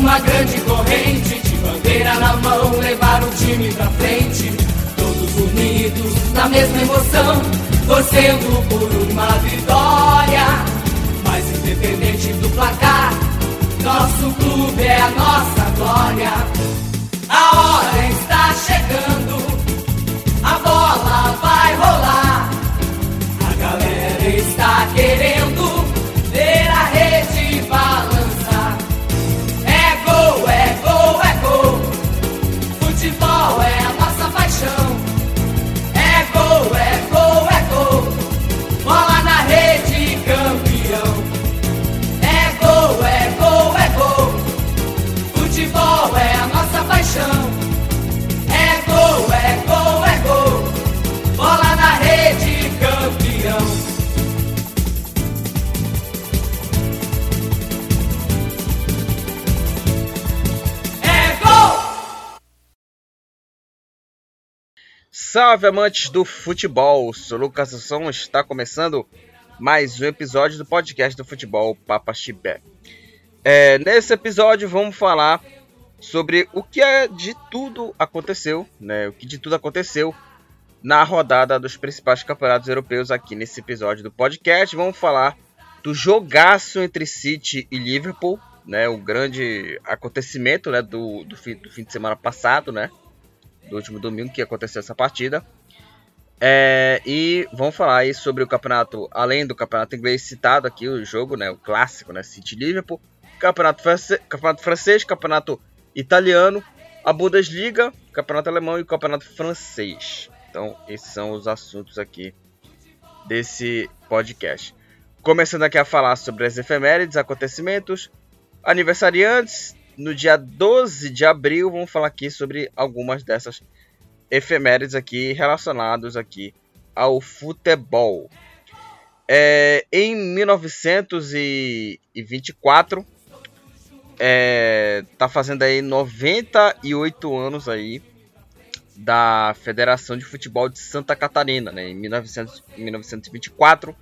uma grande corrente, de bandeira na mão, levar o time pra frente. Todos unidos na mesma emoção, torcendo por uma vitória. Mas independente do placar, nosso clube é a nossa glória. A hora está chegando, a bola vai Futebol é a nossa paixão. É gol, é gol, é gol. Bola na rede, campeão. É gol! Salve amantes do futebol, sou Lucas Assunção, está começando mais um episódio do podcast do futebol Papa Chibé. É, nesse episódio vamos falar sobre o que é de tudo aconteceu, né? O que de tudo aconteceu na rodada dos principais campeonatos europeus aqui nesse episódio do podcast. Vamos falar do jogaço entre City e Liverpool, né? O grande acontecimento, né? Do, do, fim, do fim de semana passado, né? Do último domingo que aconteceu essa partida. É, e vamos falar aí sobre o campeonato, além do campeonato inglês citado aqui, o jogo, né? O clássico, né? City Liverpool. Campeonato, campeonato francês, campeonato italiano, a Bundesliga, campeonato alemão e o campeonato francês. Então, esses são os assuntos aqui desse podcast. Começando aqui a falar sobre as efemérides, acontecimentos, aniversariantes. No dia 12 de abril, vamos falar aqui sobre algumas dessas efemérides aqui relacionados aqui ao futebol. É, em 1924, é, tá fazendo aí 98 anos aí da Federação de Futebol de Santa Catarina, né? Em 1900, 1924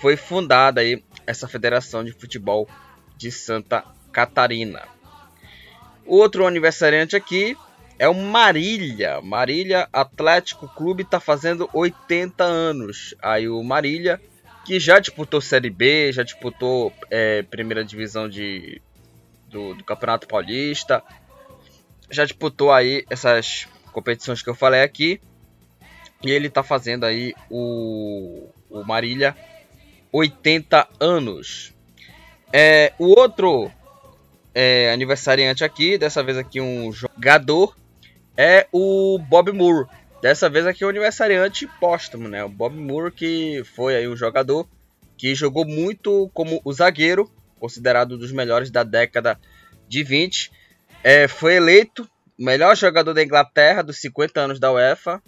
foi fundada aí essa Federação de Futebol de Santa Catarina. Outro aniversariante aqui é o Marília. Marília Atlético Clube está fazendo 80 anos. Aí o Marília, que já disputou Série B, já disputou é, primeira divisão de, do, do, Campeonato Paulista, já disputou aí essas competições que eu falei aqui. E ele está fazendo aí o, o Marília 80 anos. É, o outro é, aniversariante aqui, dessa vez aqui um jogador, é o Bob Moore. Dessa vez aqui o aniversariante póstumo, né? O Bob Moore que foi aí um jogador que jogou muito como o zagueiro, considerado um dos melhores da década de 20. É, foi eleito melhor jogador da Inglaterra dos 50 anos da UEFA.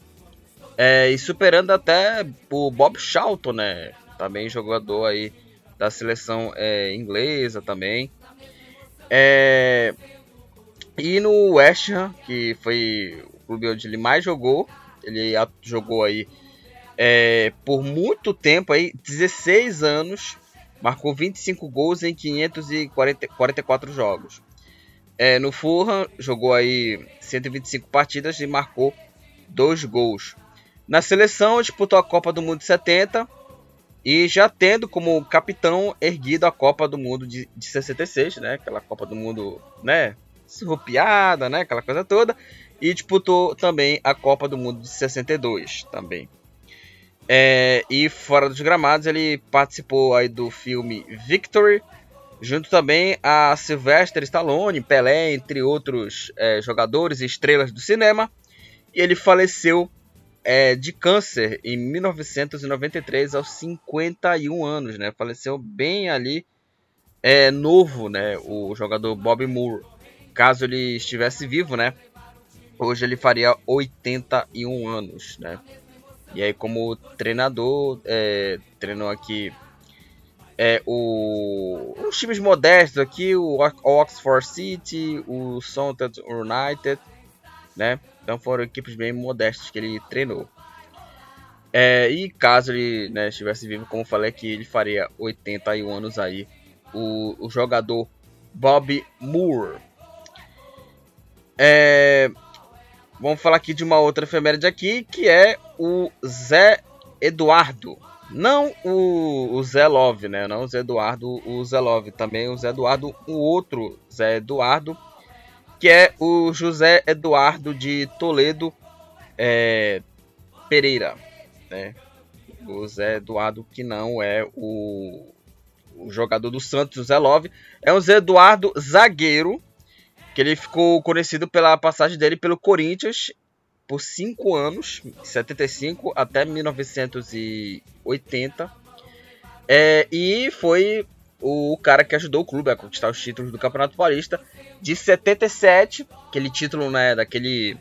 É, e superando até o Bob Charlton, né? Também jogador aí da seleção é, inglesa também. É, e no West Ham, que foi o clube onde ele mais jogou, ele jogou aí é, por muito tempo, aí, 16 anos, marcou 25 gols em 544 jogos. É, no Fulham, jogou aí 125 partidas e marcou 2 gols. Na seleção, disputou a Copa do Mundo de 70 e já tendo como capitão erguido a Copa do Mundo de, de 66, né? Aquela Copa do Mundo, né? Surrupiada, né? Aquela coisa toda. E disputou também a Copa do Mundo de 62 também. É, e fora dos gramados, ele participou aí do filme Victory, junto também a Sylvester Stallone, Pelé, entre outros é, jogadores e estrelas do cinema. E ele faleceu é, de câncer em 1993 aos 51 anos, né? Faleceu bem ali é, novo, né? O jogador Bob Moore. Caso ele estivesse vivo, né? Hoje ele faria 81 anos, né? E aí como treinador, é, treinou aqui é, o, os times modestos aqui, o Oxford City, o Southampton United, né? Então foram equipes bem modestas que ele treinou. É, e caso ele né, estivesse vivo, como falei que ele faria 81 anos aí, o, o jogador Bob Moore. É, vamos falar aqui de uma outra efeméride aqui, que é o Zé Eduardo. Não o, o Zé Love, né? Não o Zé Eduardo, o Zé Love. Também o Zé Eduardo, o outro Zé Eduardo, que é o José Eduardo de Toledo é, Pereira, né? O Zé Eduardo que não é o, o jogador do Santos, o Zé Love, é o Zé Eduardo zagueiro, que ele ficou conhecido pela passagem dele pelo Corinthians por 5 anos, 75 até 1980. É, e foi o cara que ajudou o clube a conquistar os títulos do Campeonato Paulista de 77, aquele título né, daquele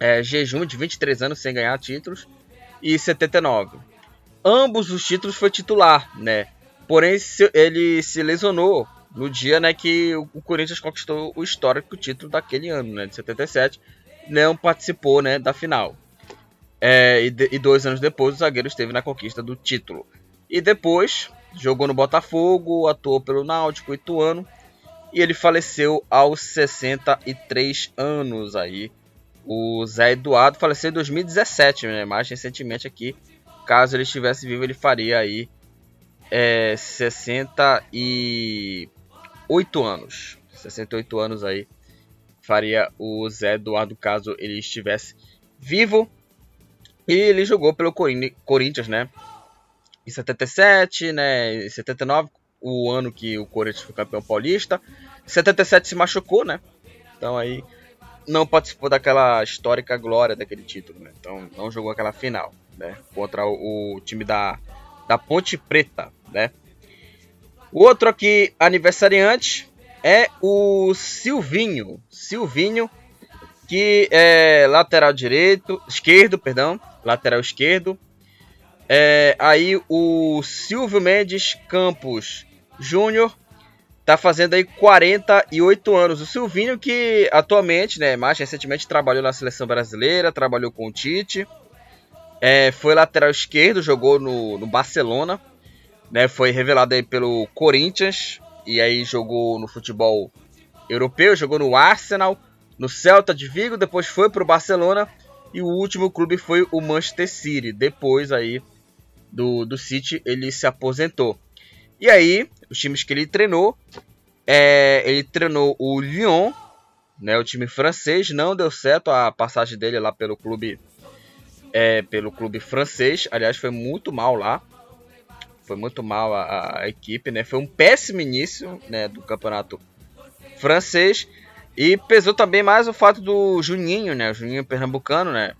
é, jejum de 23 anos sem ganhar títulos, e 79. Ambos os títulos foi titular, né? Porém, ele se lesionou no dia né, que o Corinthians conquistou o histórico título daquele ano, né, de 77. Não participou né, da final. É, e, de, e dois anos depois, o zagueiro esteve na conquista do título. E depois, jogou no Botafogo, atuou pelo Náutico, Ituano. E ele faleceu aos 63 anos aí. O Zé Eduardo faleceu em 2017, né? Mais recentemente aqui. Caso ele estivesse vivo, ele faria aí é, 68 anos. 68 anos aí. Faria o Zé Eduardo caso ele estivesse vivo. E ele jogou pelo Corinthians, né? Em 77, né? Em 79, o ano que o Corinthians foi campeão paulista. Em 77 se machucou, né? Então aí não participou daquela histórica glória daquele título, né? Então não jogou aquela final, né? Contra o, o time da, da Ponte Preta, né? O outro aqui aniversariante é o Silvinho, Silvinho que é lateral direito, esquerdo, perdão, lateral esquerdo. É, aí o Silvio Mendes Campos Júnior tá fazendo aí 48 anos. O Silvinho que atualmente, né, mais recentemente trabalhou na seleção brasileira, trabalhou com o Tite. É, foi lateral esquerdo, jogou no, no Barcelona, né, foi revelado aí pelo Corinthians e aí jogou no futebol europeu, jogou no Arsenal, no Celta de Vigo, depois foi para o Barcelona e o último clube foi o Manchester City. Depois aí do, do City ele se aposentou. E aí, os times que ele treinou, é, ele treinou o Lyon, né, o time francês, não deu certo a passagem dele lá pelo clube é, pelo clube francês. Aliás, foi muito mal lá. Foi muito mal a, a, equipe, né? Foi um péssimo início né, do campeonato francês. E pesou também mais o fato do Juninho, né? O Juninho pernambucano, né?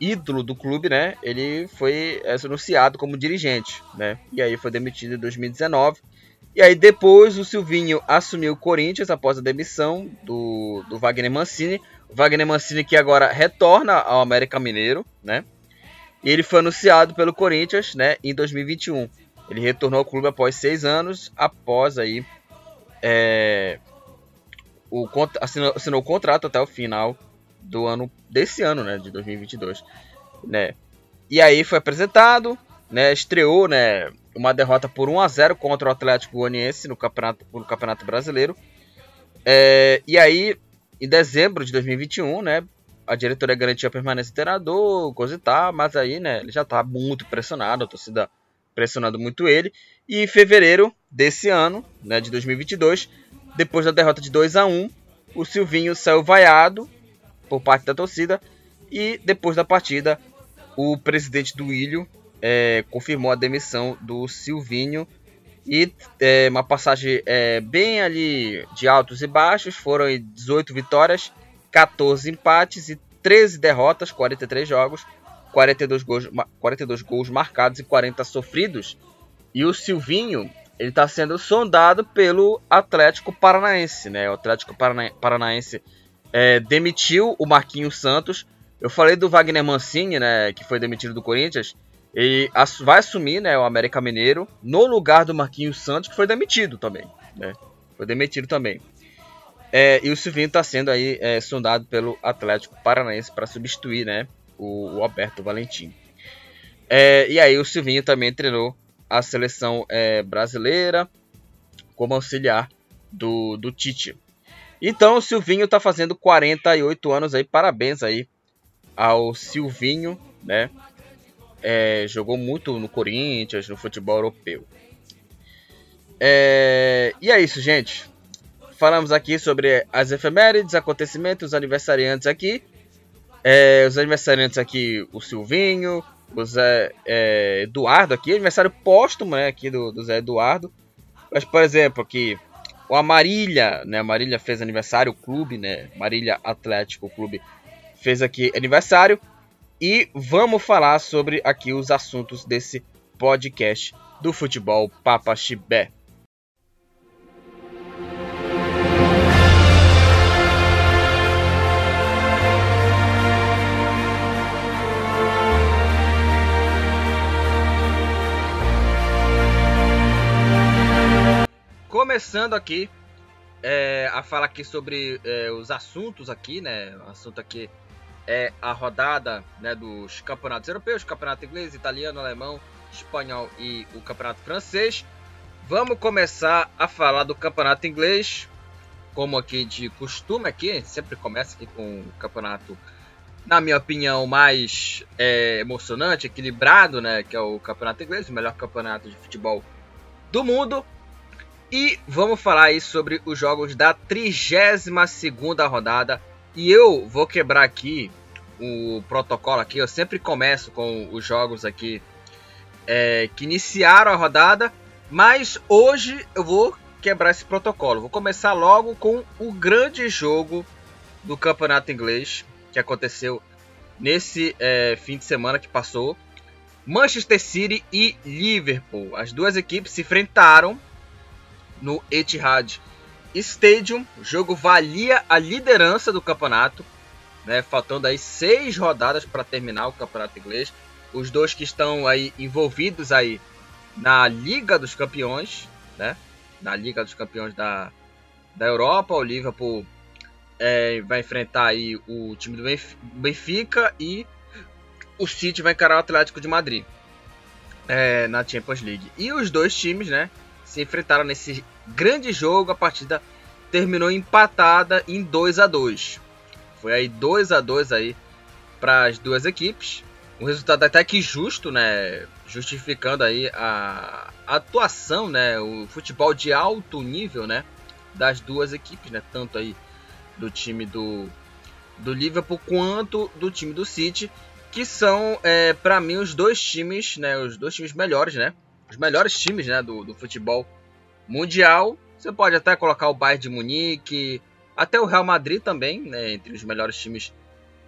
Ídolo do clube, né? Ele foi anunciado como dirigente, né? E aí foi demitido em 2019. E aí depois o Silvinho assumiu o Corinthians após a demissão do, do Wagner Mancini. O Wagner Mancini que agora retorna ao América Mineiro, né? E ele foi anunciado pelo Corinthians, né? Em 2021. Ele retornou ao clube após seis anos, após aí é, o, assinou, assinou o contrato até o final do ano desse ano, né, de 2022, né? E aí foi apresentado, né, estreou, né, uma derrota por 1 a 0 contra o Atlético Goianiense no Campeonato, no Campeonato Brasileiro. É, e aí, em dezembro de 2021, né, a diretoria garantia a permanência do treinador, coisa e tal, mas aí, né, ele já tá muito pressionado, a torcida pressionando muito ele. E em fevereiro desse ano, né, de 2022, depois da derrota de 2 a 1 o Silvinho saiu vaiado por parte da torcida. E depois da partida, o presidente do Ilho é, confirmou a demissão do Silvinho. E é, uma passagem é, bem ali de altos e baixos. Foram 18 vitórias, 14 empates e 13 derrotas, 43 jogos, 42 gols, 42 gols marcados e 40 sofridos. E o Silvinho ele está sendo sondado pelo Atlético Paranaense, né? O Atlético Parana Paranaense é, demitiu o Marquinhos Santos. Eu falei do Wagner Mancini, né? Que foi demitido do Corinthians. Ele vai assumir, né? O América Mineiro no lugar do Marquinhos Santos, que foi demitido também, né? Foi demitido também. É, e o Silvinho está sendo aí é, sondado pelo Atlético Paranaense para substituir, né? O, o Alberto Valentim. É, e aí o Silvinho também treinou a seleção é, brasileira como auxiliar do, do Tite. Então o Silvinho tá fazendo 48 anos aí, parabéns aí ao Silvinho, né? É, jogou muito no Corinthians, no futebol europeu. É, e é isso, gente. Falamos aqui sobre as efemérides, acontecimentos, aniversariantes aqui. É, os aniversariantes aqui, o Silvinho, o Zé é, Eduardo aqui, aniversário póstumo né, aqui do, do Zé Eduardo. Mas, por exemplo, aqui o Amarília, né? Amarília fez aniversário, o clube, né? Marília Atlético Clube fez aqui aniversário. E vamos falar sobre aqui os assuntos desse podcast do futebol Papa Chibé. Começando aqui é, a falar aqui sobre é, os assuntos aqui, né? O assunto aqui é a rodada né, dos campeonatos europeus, campeonato inglês, italiano, alemão, espanhol e o campeonato francês. Vamos começar a falar do campeonato inglês, como aqui de costume aqui, sempre começa aqui com o campeonato, na minha opinião, mais é, emocionante, equilibrado, né? Que é o campeonato inglês, o melhor campeonato de futebol do mundo. E vamos falar aí sobre os jogos da 32ª rodada. E eu vou quebrar aqui o protocolo aqui. Eu sempre começo com os jogos aqui é, que iniciaram a rodada. Mas hoje eu vou quebrar esse protocolo. Vou começar logo com o grande jogo do campeonato inglês que aconteceu nesse é, fim de semana que passou. Manchester City e Liverpool. As duas equipes se enfrentaram no Etihad Stadium. O jogo valia a liderança do campeonato, né, faltando aí seis rodadas para terminar o campeonato inglês. Os dois que estão aí envolvidos aí na Liga dos Campeões, né, na Liga dos Campeões da, da Europa, o Liverpool é, vai enfrentar aí o time do Benfica e o City vai encarar o Atlético de Madrid é, na Champions League. E os dois times, né, se enfrentaram nesse grande jogo. A partida terminou empatada em 2 a 2 Foi aí 2 a 2 aí para as duas equipes. Um resultado até que justo, né? Justificando aí a, atuação, né? O futebol de alto nível, né? Das duas equipes, né? Tanto aí do time do, do Liverpool quanto do time do City, que são, é, para mim, os dois times, né? Os dois times melhores, né? Os melhores times né, do, do futebol mundial. Você pode até colocar o Bayern de Munique, até o Real Madrid também, né, entre os melhores times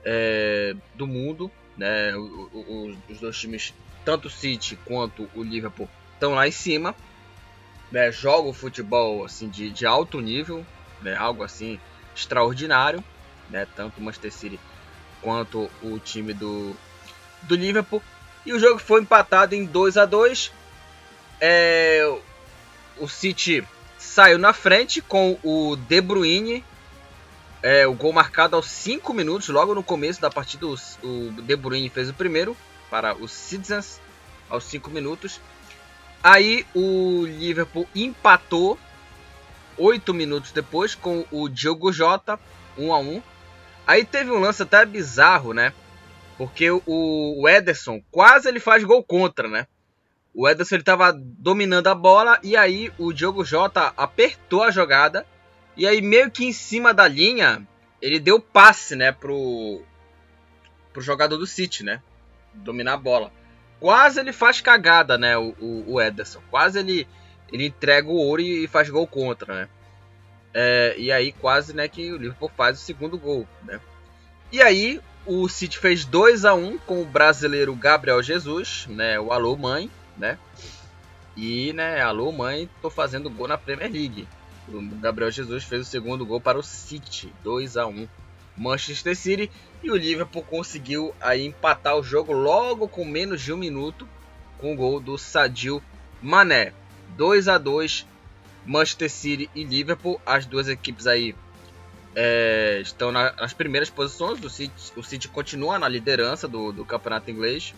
é, do mundo. Né, o, o, os dois times, tanto o City quanto o Liverpool, estão lá em cima. Né, jogam futebol assim, de, de alto nível, né, algo assim extraordinário. Né, tanto o Manchester City quanto o time do, do Liverpool. E o jogo foi empatado em 2 a 2 é, o City saiu na frente com o De Bruyne. É, o gol marcado aos 5 minutos, logo no começo da partida, o, De Bruyne fez o primeiro para os Citizens aos 5 minutos. Aí o Liverpool empatou 8 minutos depois com o Diogo Jota, 1 a 1. Aí teve um lance até bizarro, né? Porque o, o Ederson quase ele faz gol contra, né? O Ederson ele dominando a bola e aí o Diogo Jota apertou a jogada e aí meio que em cima da linha ele deu passe, né, pro pro jogador do City, né, dominar a bola. Quase ele faz cagada, né, o, o, o Ederson. Quase ele ele entrega o ouro e faz gol contra, né. É, e aí quase, né, que o Liverpool faz o segundo gol, né. E aí o City fez 2 a 1 com o brasileiro Gabriel Jesus, né, o alô mãe né? E, né, alô mãe, tô fazendo gol na Premier League. O Gabriel Jesus fez o segundo gol para o City, 2 a 1 Manchester City e o Liverpool conseguiu aí empatar o jogo logo com menos de um minuto com o gol do Sadio Mané. 2 a 2 Manchester City e Liverpool, as duas equipes aí é, estão na, nas primeiras posições. O City, o City continua na liderança do, do campeonato inglês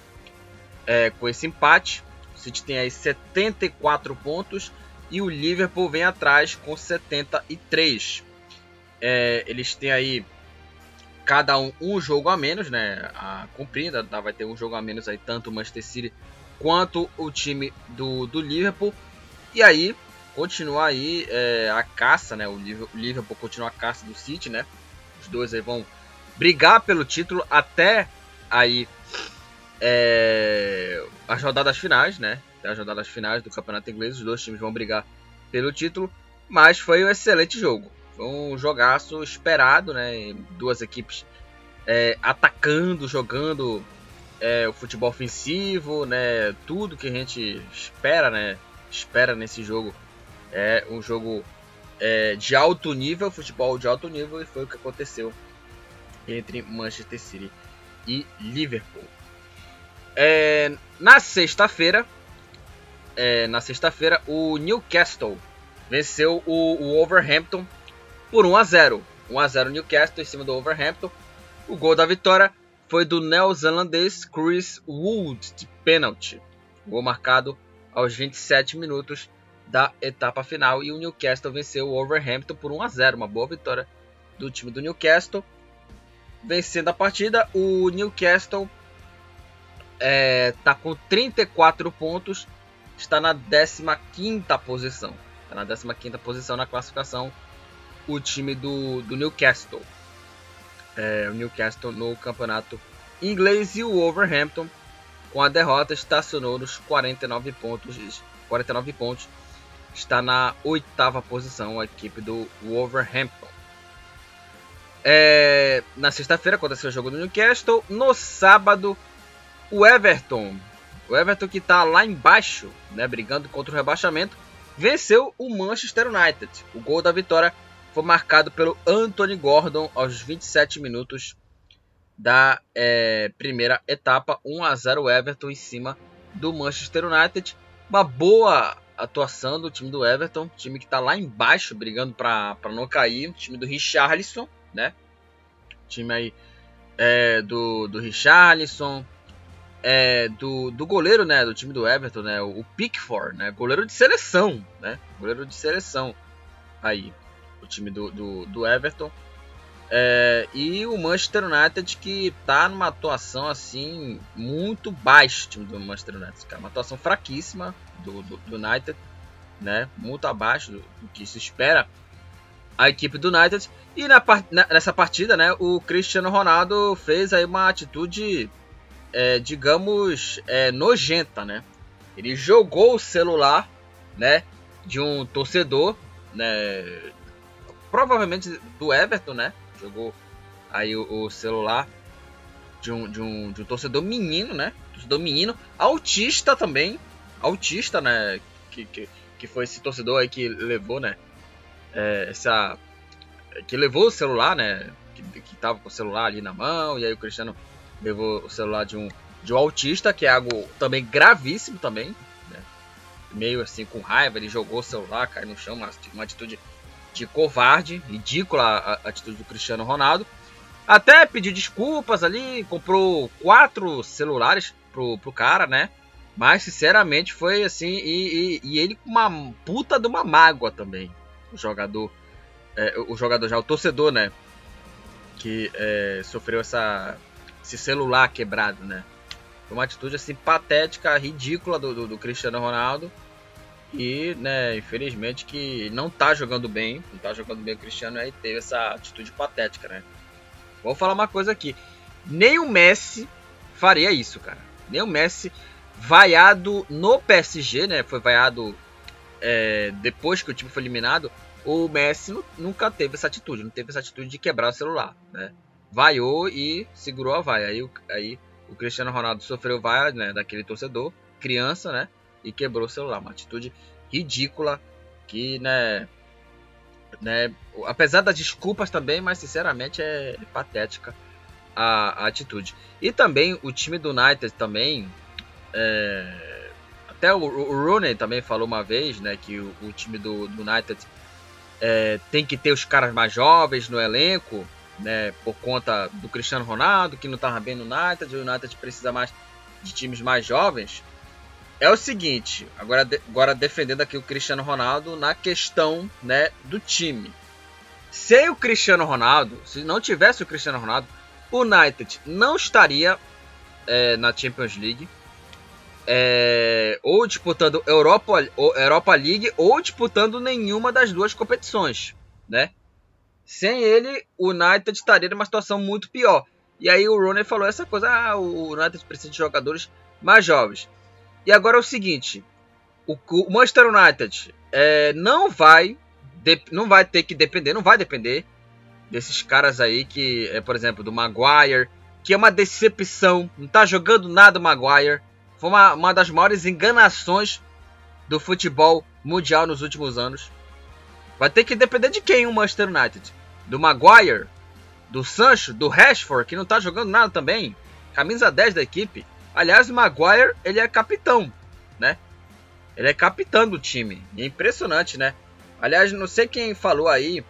é, com esse empate. City tem aí 74 pontos e o Liverpool vem atrás com 73. É, eles têm aí cada um um jogo a menos, né? A cumprida, tá? vai ter um jogo a menos aí, tanto o Manchester City quanto o time do, do Liverpool. E aí, continua aí é, a caça, né? O Liverpool continua a caça do City, né? Os dois aí vão brigar pelo título até aí é, as rodadas finais, né? As rodadas finais do Campeonato Inglês, os dois times vão brigar pelo título, mas foi um excelente jogo. Foi um jogaço esperado, né? Duas equipes é, atacando, jogando é, o futebol ofensivo, né? Tudo que a gente espera, né? Espera nesse jogo é um jogo é, de alto nível, futebol de alto nível, e foi o que aconteceu entre Manchester City e Liverpool. É, na sexta-feira, é, na sexta-feira, o Newcastle venceu o, o Overhampton por 1 a 0. 1 a 0 Newcastle em cima do Overhampton. O gol da vitória foi do neozelandês Chris Wood de pênalti. Gol marcado aos 27 minutos da etapa final e o Newcastle venceu o Overhampton por 1 a 0, uma boa vitória do time do Newcastle. Vencendo a partida, o Newcastle é, tá com 34 pontos, está na 15ª posição. Está na 15ª posição na classificação o time do, do Newcastle. É, o Newcastle no campeonato inglês e o Overhampton com a derrota estacionou nos 49 pontos, 49 pontos. Está na oitava posição a equipe do Wolverhampton. É, na sexta-feira aconteceu o jogo do Newcastle. No sábado, o Everton, o Everton que está lá embaixo, né, brigando contra o rebaixamento, venceu o Manchester United. O gol da vitória foi marcado pelo Anthony Gordon aos 27 minutos da é, primeira etapa, 1 a 0 Everton em cima do Manchester United. Uma boa atuação do time do Everton, time que está lá embaixo brigando para não cair, time do Richarlison, né? Time aí é, do, do Richarlison, é, do, do goleiro, né, do time do Everton, né, o Pickford, né, goleiro de seleção, né, goleiro de seleção aí o time do, do, do Everton. É, e o Manchester United que está numa atuação assim muito baixa, o time do Manchester United, cara, uma atuação fraquíssima do, do, do United, né, muito abaixo do, do, que se espera a equipe do United. E na, nessa partida, né, o Cristiano Ronaldo fez aí uma atitude, é, digamos, é, nojenta, né? Ele jogou o celular, né, de um torcedor, né, provavelmente do Everton, né? Jogou aí o, o celular de um, de, um, de um torcedor menino, né? Torcedor menino, autista também, autista, né? Que, que, que foi esse torcedor aí que levou, né? É, essa que levou o celular, né? Que, que tava com o celular ali na mão e aí o Cristiano levou o celular de um de um autista, que é algo também gravíssimo também, né? Meio assim com raiva, ele jogou o celular, caiu no chão, uma, uma atitude de covarde, ridícula a, atitude do Cristiano Ronaldo. Até pediu desculpas ali, comprou quatro celulares pro, pro cara, né? Mas sinceramente foi assim, e, e, e ele com uma puta de uma mágoa também. O jogador, é, o jogador já, o torcedor, né? Que é, sofreu essa, esse celular quebrado, né? Foi uma atitude assim patética, ridícula do, do, do Cristiano Ronaldo. E, né, infelizmente que não tá jogando bem, não tá jogando bem o Cristiano, aí teve essa atitude patética, né? Vou falar uma coisa aqui. Nem o Messi faria isso, cara. Nem o Messi vaiado no PSG, né? Foi vaiado é, depois que o time foi eliminado. O Messi nunca teve essa atitude, não teve essa atitude de quebrar o celular, né? Vaiou e segurou a vaia. Aí, aí o Cristiano Ronaldo sofreu vaia, né, daquele torcedor, criança, né? e quebrou o celular. Uma atitude ridícula que, né, né, apesar das desculpas também, mas sinceramente é patética a, a atitude. E também o time do United também, é, até o, o, Rooney também falou uma vez, né, que o, o time do, do United é, tem que ter os caras mais jovens no elenco, né, por conta do Cristiano Ronaldo, que não estava bem no United, o United precisa mais de times mais jovens. É o seguinte, agora, agora defendendo aqui o Cristiano Ronaldo na questão né, do time. sem o Cristiano Ronaldo, se não tivesse o Cristiano Ronaldo, o United não estaria é, na Champions League. É, ou disputando Europa, Europa League ou disputando nenhuma das duas competições, né? Sem ele, o United estaria numa situação muito pior. E aí o Rooney falou essa coisa, ah, o United precisa de jogadores mais jovens. E agora é o seguinte, o, Manchester United é, não vai não vai ter que depender, não vai depender desses caras aí que, é, por exemplo, do Maguire, que é uma decepção, não tá jogando nada o Maguire. Foi uma, uma das maiores enganações do futebol mundial nos últimos anos. Vai ter que depender de quem o Manchester United? Do Maguire? Do Sancho? Do Rashford, que não tá jogando nada também? Camisa 10 da equipe. Aliás, o Maguire, ele é capitão, né? Ele é capitão do time. É impressionante, né? Aliás, não sei quem falou aí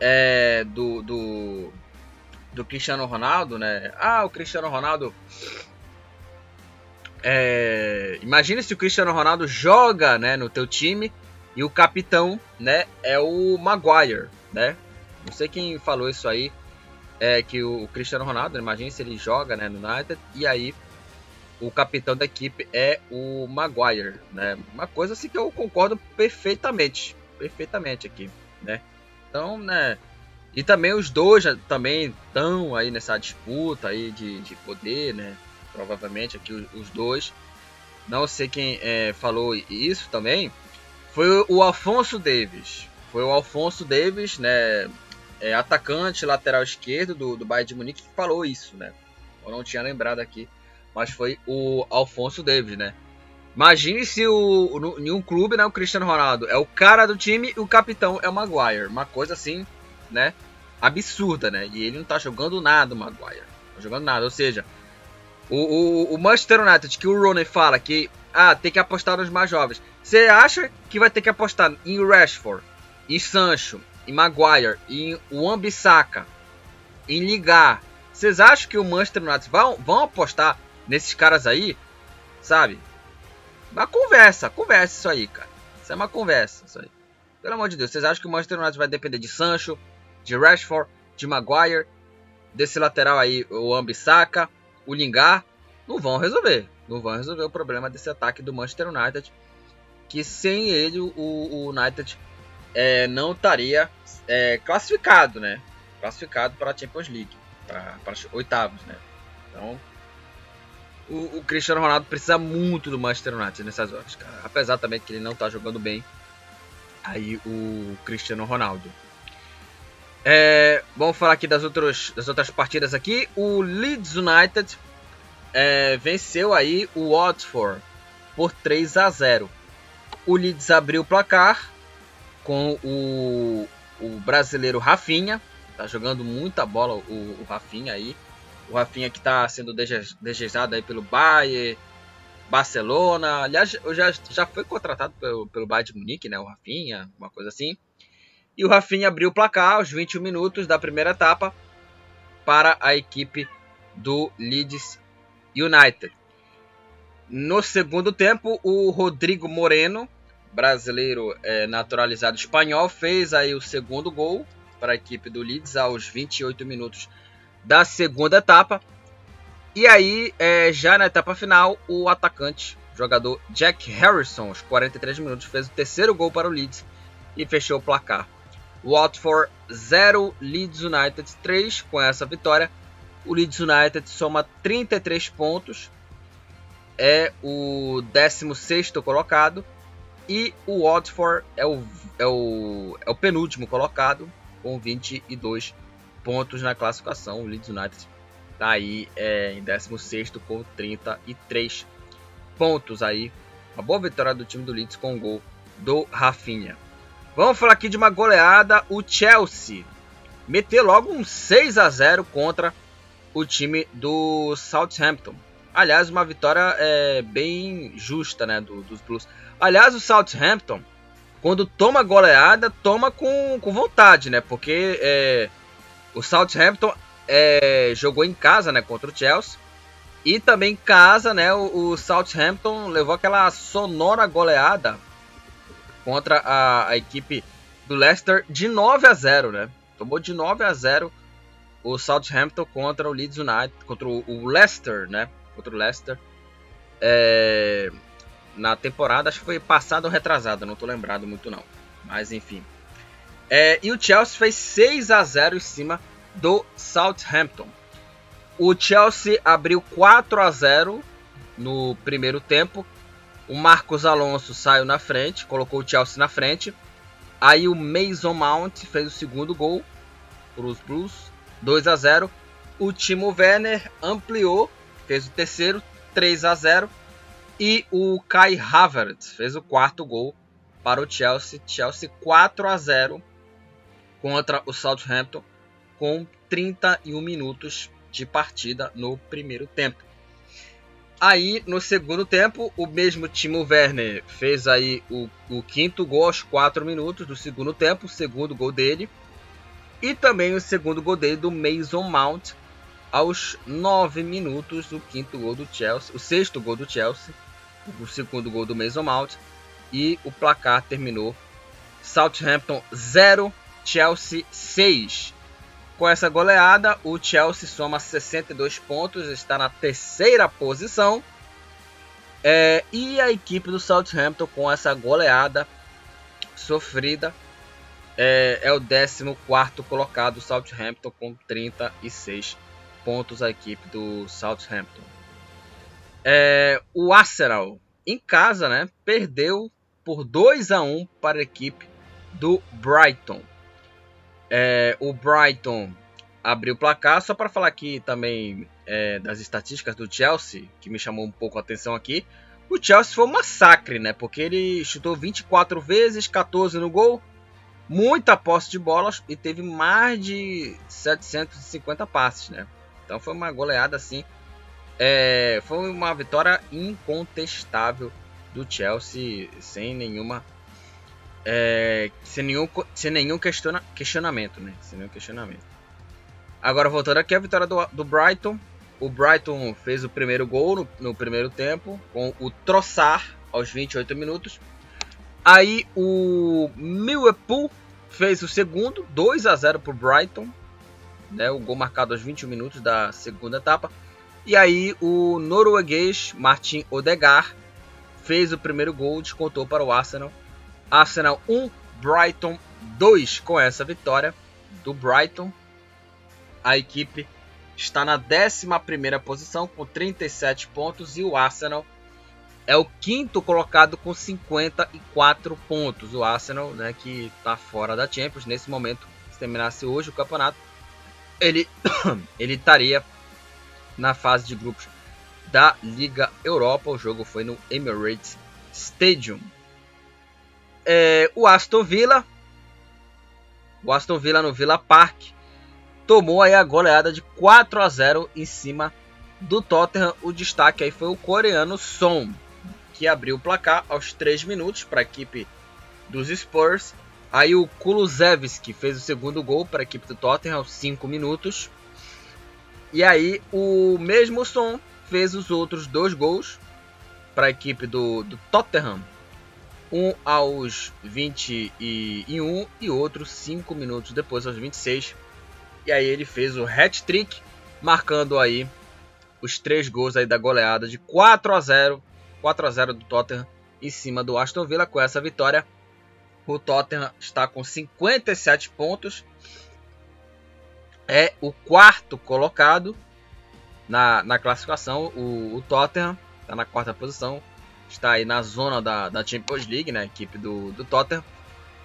é, do, do, do Cristiano Ronaldo, né? Ah, o Cristiano Ronaldo. É, imagine se o Cristiano Ronaldo joga né, no teu time e o capitão né, é o Maguire, né? Não sei quem falou isso aí. É que o Cristiano Ronaldo, imagine se ele joga né, no United e aí o capitão da equipe é o Maguire, né? Uma coisa assim que eu concordo perfeitamente perfeitamente aqui, né? Então, né? E também os dois já, também estão aí nessa disputa aí de, de poder, né? Provavelmente aqui os, os dois. Não sei quem é, falou isso também. Foi o Alfonso Davis. Foi o Alfonso Davis, né? É, atacante lateral esquerdo do, do Bayern de Munique que falou isso, né? Eu não tinha lembrado aqui, mas foi o Alfonso Davis, né? Imagine se o, no, em um clube, né, o Cristiano Ronaldo é o cara do time e o capitão é o Maguire. Uma coisa assim, né? Absurda, né? E ele não tá jogando nada, o Maguire. Não tá jogando nada. Ou seja, o, o, o Manchester United, que o Rooney fala que ah, tem que apostar nos mais jovens. Você acha que vai ter que apostar em Rashford, em Sancho, em Maguire, em Wan-Bissaka, em Ligar? Vocês acham que o Manchester United vão, vão apostar nesses caras aí? Sabe? Uma conversa, conversa isso aí, cara. Isso é uma conversa, isso aí. Pelo amor de Deus, vocês acham que o Manchester United vai depender de Sancho, de Rashford, de Maguire, desse lateral aí, o Ambissaca, o Lingard? Não vão resolver. Não vão resolver o problema desse ataque do Manchester United. Que sem ele o, o United é, não estaria é, classificado, né? Classificado para a Champions League, para os oitavos, né? Então o, o, Cristiano Ronaldo precisa muito do Manchester United nessas horas, cara. Apesar também que ele não tá jogando bem. Aí o Cristiano Ronaldo. É, vamos falar aqui das, outros, das outras partidas aqui. O Leeds United é, venceu aí o Watford por 3 a 0. O Leeds abriu o placar com o, o brasileiro Rafinha. Tá jogando muita bola o, o Rafinha aí. O Rafinha que está sendo desejado aí pelo Bayern, Barcelona. Aliás, já, já foi contratado pelo, pelo Bayern de Munique, né? O Rafinha, uma coisa assim. E o Rafinha abriu o placar aos 21 minutos da primeira etapa para a equipe do Leeds United. No segundo tempo, o Rodrigo Moreno, brasileiro é, naturalizado espanhol, fez aí o segundo gol para a equipe do Leeds aos 28 minutos da segunda etapa. E aí, é, já na etapa final, o atacante, jogador Jack Harrison, aos 43 minutos, fez o terceiro gol para o Leeds e fechou o placar. Watford 0, Leeds United 3. Com essa vitória, o Leeds United soma 33 pontos, é o 16 colocado. E o Watford é o, é o, é o penúltimo colocado com 22 pontos na classificação. O Leeds United está aí é, em 16 com 33 pontos aí. Uma boa vitória do time do Leeds com o gol do Rafinha. Vamos falar aqui de uma goleada. O Chelsea meteu logo um 6 a 0 contra o time do Southampton. Aliás, uma vitória é, bem justa né, do, dos Blues. Aliás, o Southampton, quando toma goleada, toma com, com vontade, né? Porque é, o Southampton é, jogou em casa, né, contra o Chelsea. E também em casa, né, o, o Southampton levou aquela sonora goleada contra a, a, equipe do Leicester de 9 a 0, né? Tomou de 9 a 0 o Southampton contra o Leeds United, contra o Leicester, né? Contra o Leicester. É, na temporada, acho que foi passado ou retrasado, não tô lembrado muito não. Mas enfim. É, e o Chelsea fez 6 a 0 em cima do Southampton. O Chelsea abriu 4 a 0 no primeiro tempo. O Marcos Alonso saiu na frente, colocou o Chelsea na frente. Aí o Mason Mount fez o segundo gol para os Blues, 2 a 0. O Timo Werner ampliou, fez o terceiro, 3 a 0. E o Kai Havertz fez o quarto gol para o Chelsea. Chelsea 4 a 0 contra o Southampton com 31 minutos de partida no primeiro tempo. Aí, no segundo tempo, o mesmo Timo Werner fez aí o, o quinto gol aos 4 minutos do segundo tempo, o segundo gol dele. E também o segundo gol dele do Mason Mount aos 9 minutos do quinto gol do Chelsea, o sexto gol do Chelsea, o segundo gol do Mason Mount. E o placar terminou Southampton 0, Chelsea 6. Com essa goleada, o Chelsea soma 62 pontos, está na terceira posição. É, e a equipe do Southampton, com essa goleada sofrida, é, é o 14 colocado. Southampton com 36 pontos. A equipe do Southampton. É, o Arsenal, em casa, né, perdeu por 2 a 1 para a equipe do Brighton. É, o Brighton abriu o placar. Só para falar aqui também é, das estatísticas do Chelsea, que me chamou um pouco a atenção aqui. O Chelsea foi um massacre, né? Porque ele chutou 24 vezes, 14 no gol, muita posse de bolas e teve mais de 750 passes, né? Então foi uma goleada assim. É, foi uma vitória incontestável do Chelsea, sem nenhuma é, sem nenhum, sem nenhum questiona, questionamento, né? Sem nenhum questionamento. Agora voltando aqui a vitória do, do Brighton. O Brighton fez o primeiro gol no, no primeiro tempo com o Troçar aos 28 minutos. Aí o Liverpool fez o segundo, 2 a 0 para o Brighton. Né, o gol marcado aos 21 minutos da segunda etapa. E aí o norueguês Martin Odegaard fez o primeiro gol, descontou para o Arsenal Arsenal 1, Brighton 2. Com essa vitória do Brighton, a equipe está na 11 posição com 37 pontos e o Arsenal é o quinto colocado com 54 pontos. O Arsenal, né, que está fora da Champions nesse momento, se terminasse hoje o campeonato, ele ele estaria na fase de grupos da Liga Europa. O jogo foi no Emirates Stadium é, o Aston Villa, o Aston Villa no Villa Park, tomou aí a goleada de 4 a 0 em cima do Tottenham. O destaque aí foi o coreano Son, que abriu o placar aos 3 minutos para a equipe dos Spurs. Aí o Kulusevski fez o segundo gol para a equipe do Tottenham aos 5 minutos. E aí o mesmo Son fez os outros dois gols para a equipe do, do Tottenham um aos 21 e outro 5 minutos depois aos 26. E aí ele fez o hat-trick, marcando aí os três gols aí da goleada de 4 a 0, 4 a 0 do Tottenham em cima do Aston Villa com essa vitória. O Tottenham está com 57 pontos. É o quarto colocado na, na classificação. O, o Tottenham está na quarta posição está aí na zona da, da Champions League, né, equipe do, do Tottenham.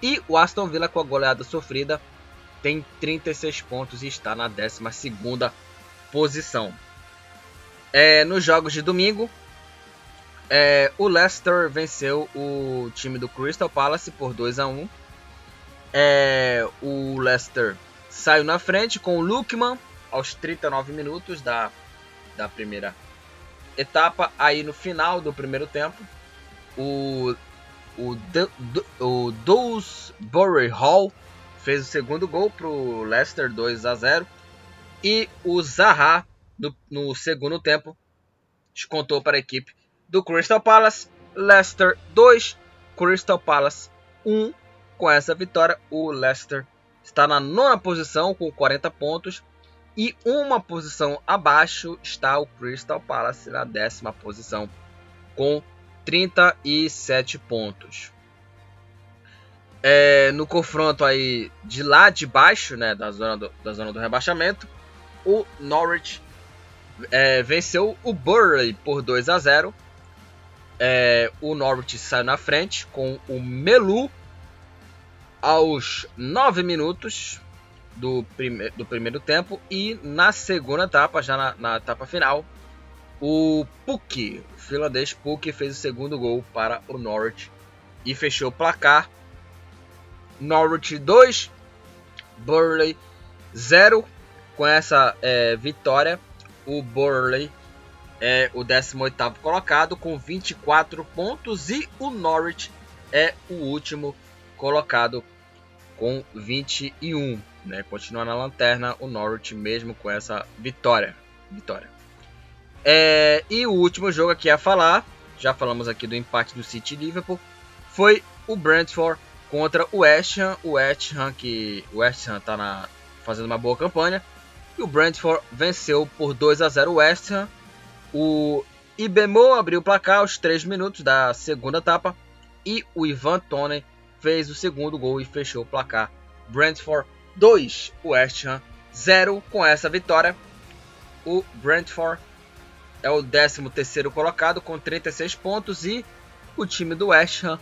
E o Aston Villa com a goleada sofrida tem 36 pontos e está na 12 posição. É, nos jogos de domingo, é, o Leicester venceu o time do Crystal Palace por 2 a 1 é, O Leicester saiu na frente com o Lukman aos 39 minutos da, da primeira etapa, aí no final do primeiro tempo, o, o, o Dewsbury Hall fez o segundo gol para o Leicester 2 a 0 e o Zaha no, no segundo tempo descontou para a equipe do Crystal Palace. Leicester 2, Crystal Palace 1. com essa vitória, o Leicester está na nona posição com 40 pontos e uma posição abaixo está o Crystal Palace na décima posição com 37 pontos. É, no confronto aí de lá de baixo, né, da zona do, da zona do rebaixamento, o Norwich é, venceu o Burley por 2 a 0. É, o Norwich saiu na frente com o Melu aos 9 minutos do, prime do primeiro tempo e na segunda etapa, já na, na etapa final, o Puck, o finlandês Puck, fez o segundo gol para o Norwich e fechou o placar. Norwich 2, Burley 0. Com essa é, vitória, o Burley é o 18º colocado com 24 pontos e o Norwich é o último colocado com 21. Né? Continua na lanterna o Norwich mesmo com essa vitória. vitória. É, e o último jogo aqui a falar, já falamos aqui do empate do City Liverpool, foi o Brentford contra o West Ham. O West Ham que o West Ham está fazendo uma boa campanha e o Brentford venceu por 2 a 0 o West Ham. O Ibemo abriu o placar aos 3 minutos da segunda etapa e o Ivan Toney fez o segundo gol e fechou o placar. Brentford 2, West Ham 0. Com essa vitória, o Brentford é o 13º colocado com 36 pontos e o time do West Ham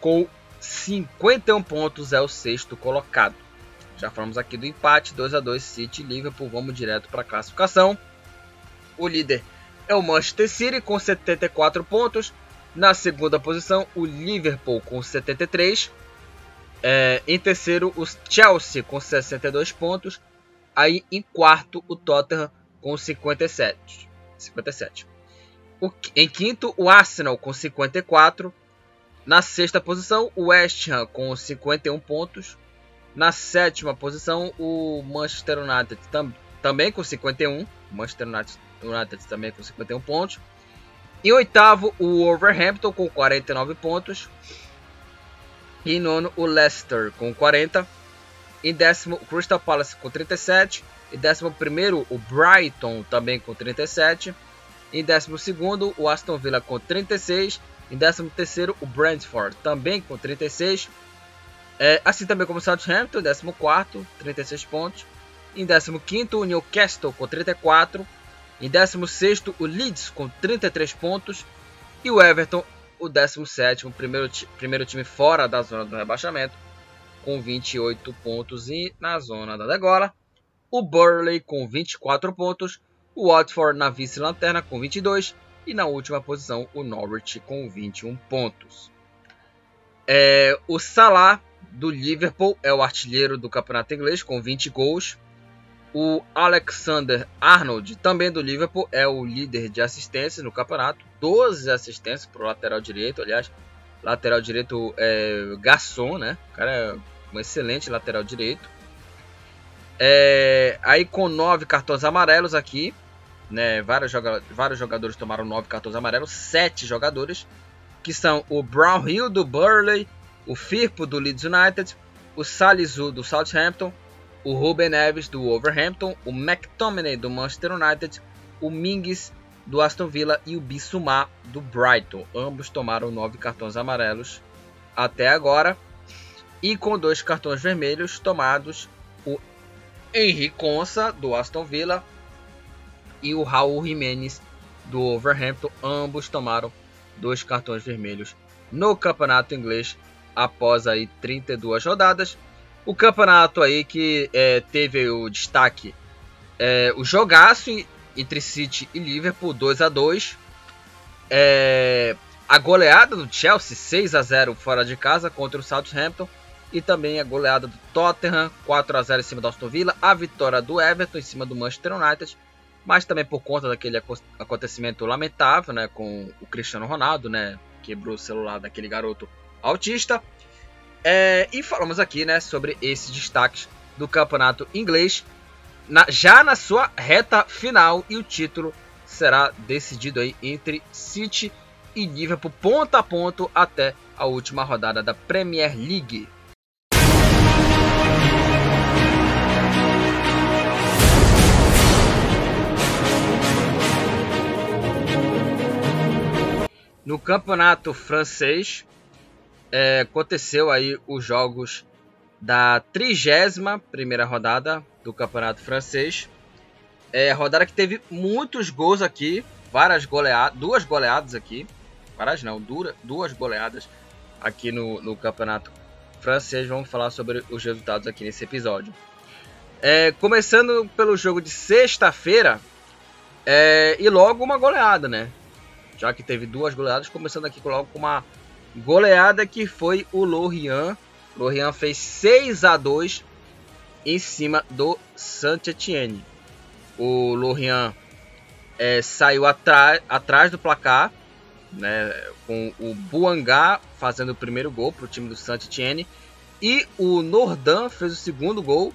com 51 pontos é o sexto colocado. Já falamos aqui do empate, 2 a 2 City Liverpool. Vamos direto para a classificação. O líder é o Manchester City com 74 pontos. Na segunda posição, o Liverpool com 73. É, em terceiro, o Chelsea com 62 pontos. Aí em quarto, o Tottenham com 57. 57. O, em quinto, o Arsenal com 54. Na sexta posição, o West Ham com 51 pontos. Na sétima posição, o Manchester United tam, também com 51. Manchester United, United também com 51 pontos. Em oitavo, o Wolverhampton com 49 pontos. Em nono, o Leicester com 40. Em décimo, o Crystal Palace com 37. Em décimo primeiro, o Brighton também com 37. Em décimo segundo, o Aston Villa com 36. Em décimo terceiro, o Brentford também com 36. É, assim também como o Southampton, 14, 36 pontos. Em 15, o Newcastle com 34. Em 16, o Leeds com 33 pontos. E o Everton, o 17, primeiro, primeiro time fora da zona do rebaixamento, com 28 pontos. E na zona da degola, o Burley com 24 pontos. O Watford na vice-lanterna com 22. E na última posição, o Norwich com 21 pontos. É, o Salah do Liverpool é o artilheiro do campeonato inglês com 20 gols. O Alexander Arnold, também do Liverpool, é o líder de assistências no campeonato. 12 assistências para o lateral direito. Aliás, lateral direito é garçom, né? O cara é um excelente lateral direito. É, aí com 9 cartões amarelos aqui. Né, vários, joga vários jogadores tomaram 9 cartões amarelos. 7 jogadores. Que são o Brown Hill do Burley, o Firpo do Leeds United, o Salisu do Southampton, o Ruben Neves do Wolverhampton, o McTominay do Manchester United, o Mings do Aston Villa e o Bissouma do Brighton. Ambos tomaram nove cartões amarelos até agora. E com dois cartões vermelhos tomados, o Henrique Consa do Aston Villa e o Raul Jimenez do Wolverhampton. Ambos tomaram dois cartões vermelhos no campeonato inglês após aí 32 rodadas. O campeonato aí que é, teve o destaque é, o jogaço entre City e Liverpool 2 a 2 é, a goleada do Chelsea 6 a 0 fora de casa contra o Southampton. E também a goleada do Tottenham 4 a 0 em cima do Aston Villa, a vitória do Everton em cima do Manchester United, mas também por conta daquele acontecimento lamentável, né, com o Cristiano Ronaldo, né, quebrou o celular daquele garoto autista. É, e falamos aqui né, sobre esses destaques do campeonato inglês, na, já na sua reta final, e o título será decidido aí entre City e Liverpool, ponto a ponto, até a última rodada da Premier League. No campeonato francês, é, aconteceu aí os jogos da 31 primeira rodada do campeonato francês. É, rodada que teve muitos gols aqui, várias goleadas, duas goleadas aqui, várias não, duas goleadas aqui no, no campeonato francês. Vamos falar sobre os resultados aqui nesse episódio. É, começando pelo jogo de sexta-feira, é, e logo uma goleada, né? já que teve duas goleadas, começando aqui logo com uma goleada que foi o Lorient. Lorient fez 6 a 2 em cima do Saint-Étienne. O Lorient é, saiu atrás, atrás do placar, né, com o Buangá fazendo o primeiro gol para o time do Saint-Étienne. E o Nordin fez o segundo gol.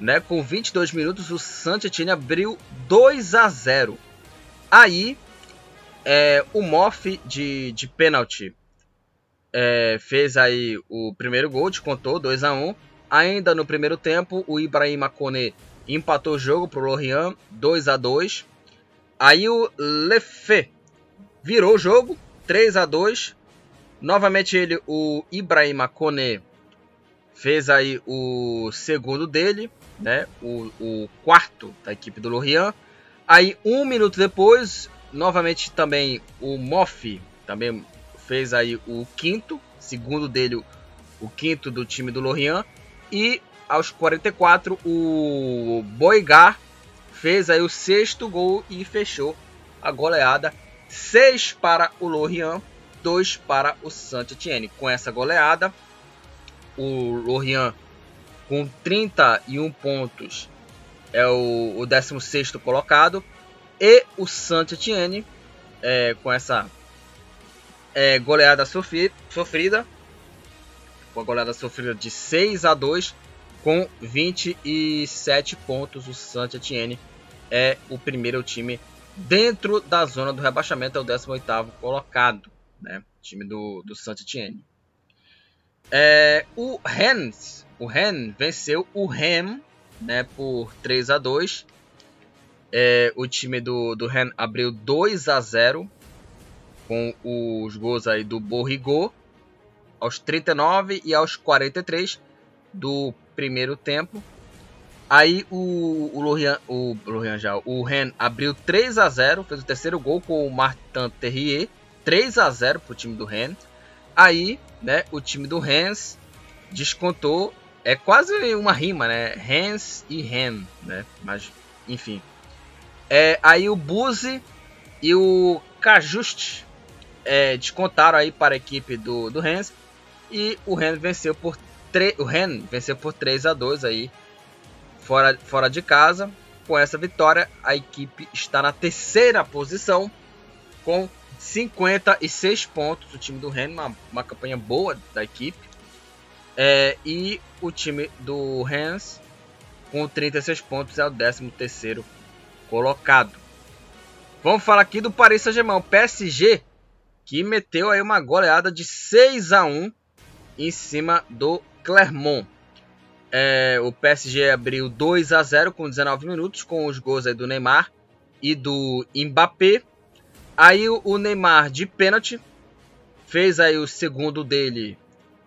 Né, com 22 minutos, o Saint-Étienne abriu 2 a 0. Aí é, o Moff de, de pênalti é, fez aí o primeiro gol, te contou 2 a 1 Ainda no primeiro tempo, o Ibrahim Kone empatou o jogo para o Lorient 2 a 2 Aí o Lefé virou o jogo 3 a 2 Novamente ele, o Ibrahim Kone, fez aí o segundo dele, né? O, o quarto da equipe do Lorient. Aí um minuto depois, Novamente também o Moff também fez aí o quinto, segundo dele o quinto do time do Lorient. E aos 44 o Boigar fez aí o sexto gol e fechou a goleada. 6 para o Lorient, 2 para o Saint-Étienne. Com essa goleada, o Lorient com 31 pontos é o, o 16º colocado. E o Saint-Étienne, é, com essa é, goleada sofri sofrida, com a goleada sofrida de 6 a 2, com 27 pontos, o Saint-Étienne é o primeiro time dentro da zona do rebaixamento, é o 18º colocado, né? time do, do Saint-Étienne. É, o Rennes, o Rennes venceu o Rem né, por 3 a 2 é, o time do, do Ren abriu 2 a 0 com os gols aí do Borrigo aos 39 e aos 43 do primeiro tempo. Aí o, o o Lorient já, o Ren abriu 3 a 0, fez o terceiro gol com o Martin Terrier, 3 a 0 para o time do Ren. Aí, né, o time do Rennes descontou, é quase uma rima, né? Rennes e Ren, né? Mas enfim, é, aí o Buzi e o Cajuste é, descontaram aí para a equipe do, do Rennes. E o Rennes venceu por, o Rennes venceu por 3 a 2 aí, fora, fora de casa. Com essa vitória, a equipe está na terceira posição com 56 pontos. O time do Rennes, uma, uma campanha boa da equipe. É, e o time do Rennes, com 36 pontos, é o 13 terceiro colocado. Vamos falar aqui do Paris Saint-Germain, PSG, que meteu aí uma goleada de 6 a 1 em cima do Clermont. É, o PSG abriu 2 a 0 com 19 minutos, com os gols do Neymar e do Mbappé. Aí o Neymar de pênalti fez aí o segundo dele,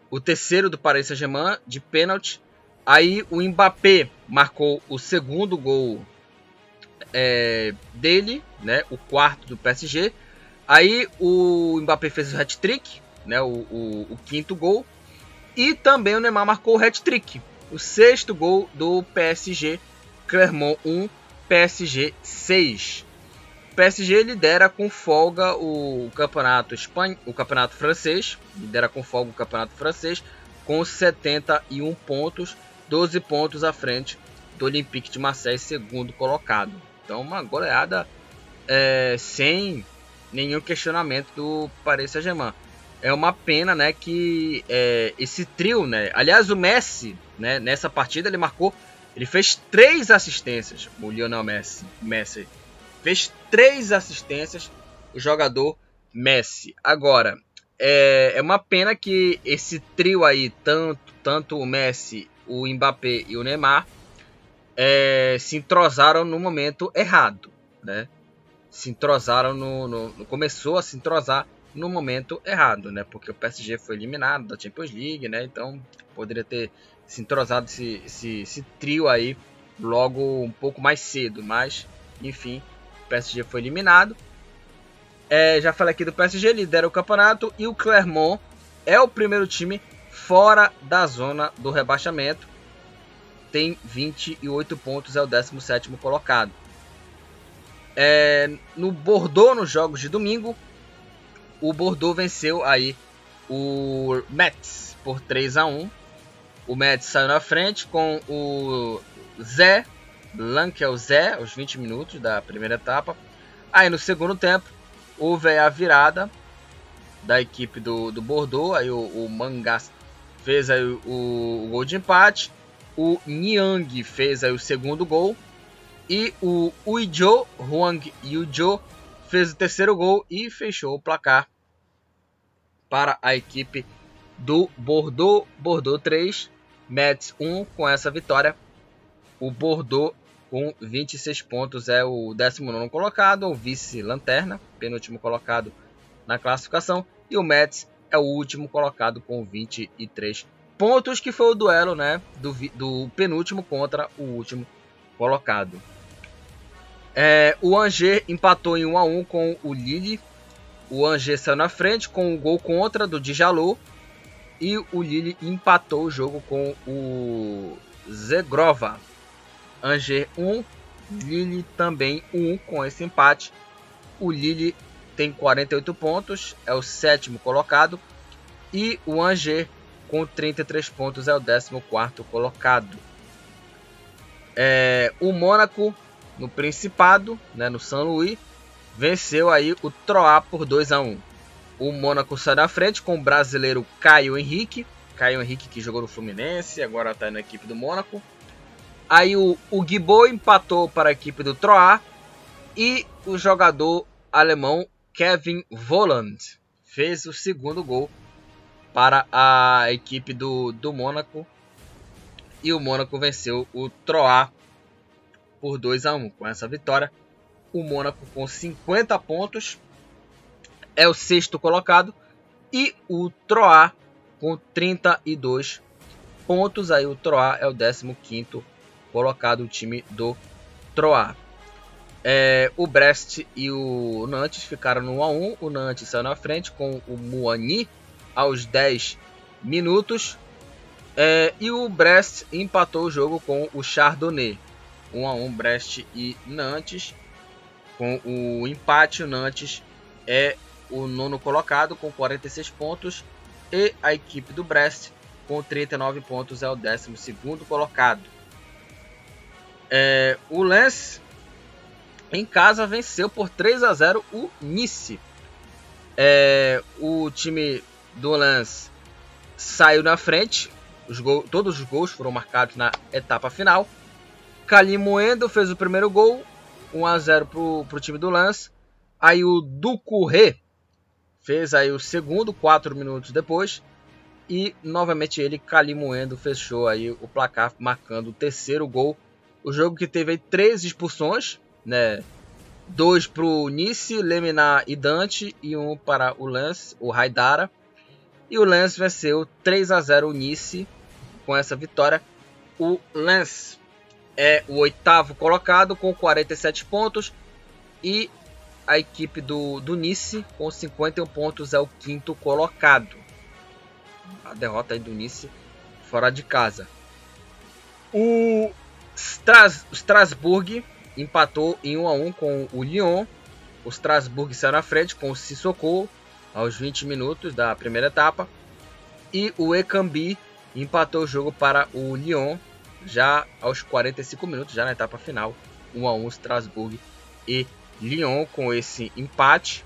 o terceiro do Paris Saint-Germain de pênalti. Aí o Mbappé marcou o segundo gol é, dele, né, o quarto do PSG. Aí o Mbappé fez o hat-trick, né, o, o, o, quinto gol. E também o Neymar marcou o hat-trick, o sexto gol do PSG. Clermont 1, PSG 6. O PSG lidera com folga o campeonato espanhol, o campeonato francês, lidera com folga o campeonato francês com 71 pontos, 12 pontos à frente do Olympique de Marseille, segundo colocado. Então, uma goleada é, sem nenhum questionamento do Paris Saint-Germain. É uma pena, né, que é, esse trio, né, aliás, o Messi, né, nessa partida ele marcou, ele fez três assistências, o Lionel Messi, Messi fez três assistências, o jogador Messi. Agora, é, é uma pena que esse trio aí, tanto, tanto o Messi, o Mbappé e o Neymar, é, se entrosaram no momento errado, né? Se entrosaram no, no, começou a se entrosar no momento errado, né? Porque o PSG foi eliminado da Champions League, né? Então poderia ter se entrosado esse, esse, esse trio aí logo um pouco mais cedo, mas enfim, o PSG foi eliminado. É, já falei aqui do PSG, lidera o campeonato e o Clermont é o primeiro time fora da zona do rebaixamento. Tem 28 pontos, é o 17 colocado. É, no Bordeaux, nos jogos de domingo, o Bordeaux venceu aí o Metz por 3 a 1 O Metz saiu na frente com o Zé é o Zé, os 20 minutos da primeira etapa. Aí no segundo tempo, houve a virada da equipe do, do Bordeaux. Aí o, o Mangas fez aí o, o, gol de empate. O Niang fez aí o segundo gol. E o Uijo, Huang Yujo, fez o terceiro gol e fechou o placar para a equipe do Bordeaux. Bordeaux 3, Metz 1 com essa vitória. O Bordeaux com 26 pontos é o 19 colocado, o vice-lanterna, penúltimo colocado na classificação. E o Mets é o último colocado com 23 pontos, que foi o duelo né, do, do penúltimo contra o último colocado. É, o Angers empatou em 1 a 1 com o Lille. O Angers saiu na frente com o gol contra do Djalou. E o Lille empatou o jogo com o Zegrova. Angers 1, Lille também 1 com esse empate. O Lille tem 48 pontos, é o sétimo colocado. E o Angers com 33 pontos é o 14 colocado. É, o Mônaco no Principado, né, no São Luís, venceu aí o Troá por 2 a 1. O Mônaco sai na frente com o brasileiro Caio Henrique. Caio Henrique que jogou no Fluminense, agora está na equipe do Mônaco. Aí o, o Gibo empatou para a equipe do Troyes e o jogador alemão Kevin Volland fez o segundo gol para a equipe do, do Mônaco. E o Mônaco venceu o Troyes por 2 a 1. Com essa vitória, o Mônaco com 50 pontos é o sexto colocado e o Troyes com 32 pontos. Aí o Troyes é o 15 quinto colocado o time do Troyes. É, o Brest e o Nantes ficaram no 1 a 1. O Nantes saiu na frente com o Moani aos 10 minutos. É, e o Brest empatou o jogo com o Chardonnay. 1 a 1 Brest e Nantes. Com o empate, o Nantes é o nono colocado com 46 pontos. E a equipe do Brest com 39 pontos é o 12 segundo colocado. É, o Lens em casa venceu por 3 a 0 o Nice. É, o time do Lens saiu na frente. Os gol, todos os gols foram marcados na etapa final. Calimoendo fez o primeiro gol, 1 a 0 para o time do Lens. Aí o Ducuré fez aí o segundo, 4 minutos depois. E novamente ele, Calimoendo, fechou aí o placar, marcando o terceiro gol o jogo que teve três expulsões, né? Dois para o Nice, Leminar e Dante e um para o Lance, o Haidara. E o Lance venceu 3 a 0 o Nice com essa vitória. O Lance é o oitavo colocado com 47 pontos e a equipe do, do Nice com 51 pontos é o quinto colocado. A derrota do Nice fora de casa. O Stras, Strasbourg empatou em 1 a 1 com o Lyon. O Strasbourg saiu na frente com o Sissoko aos 20 minutos da primeira etapa. E o Ekambi empatou o jogo para o Lyon já aos 45 minutos, já na etapa final. 1 a 1 Strasbourg e Lyon com esse empate.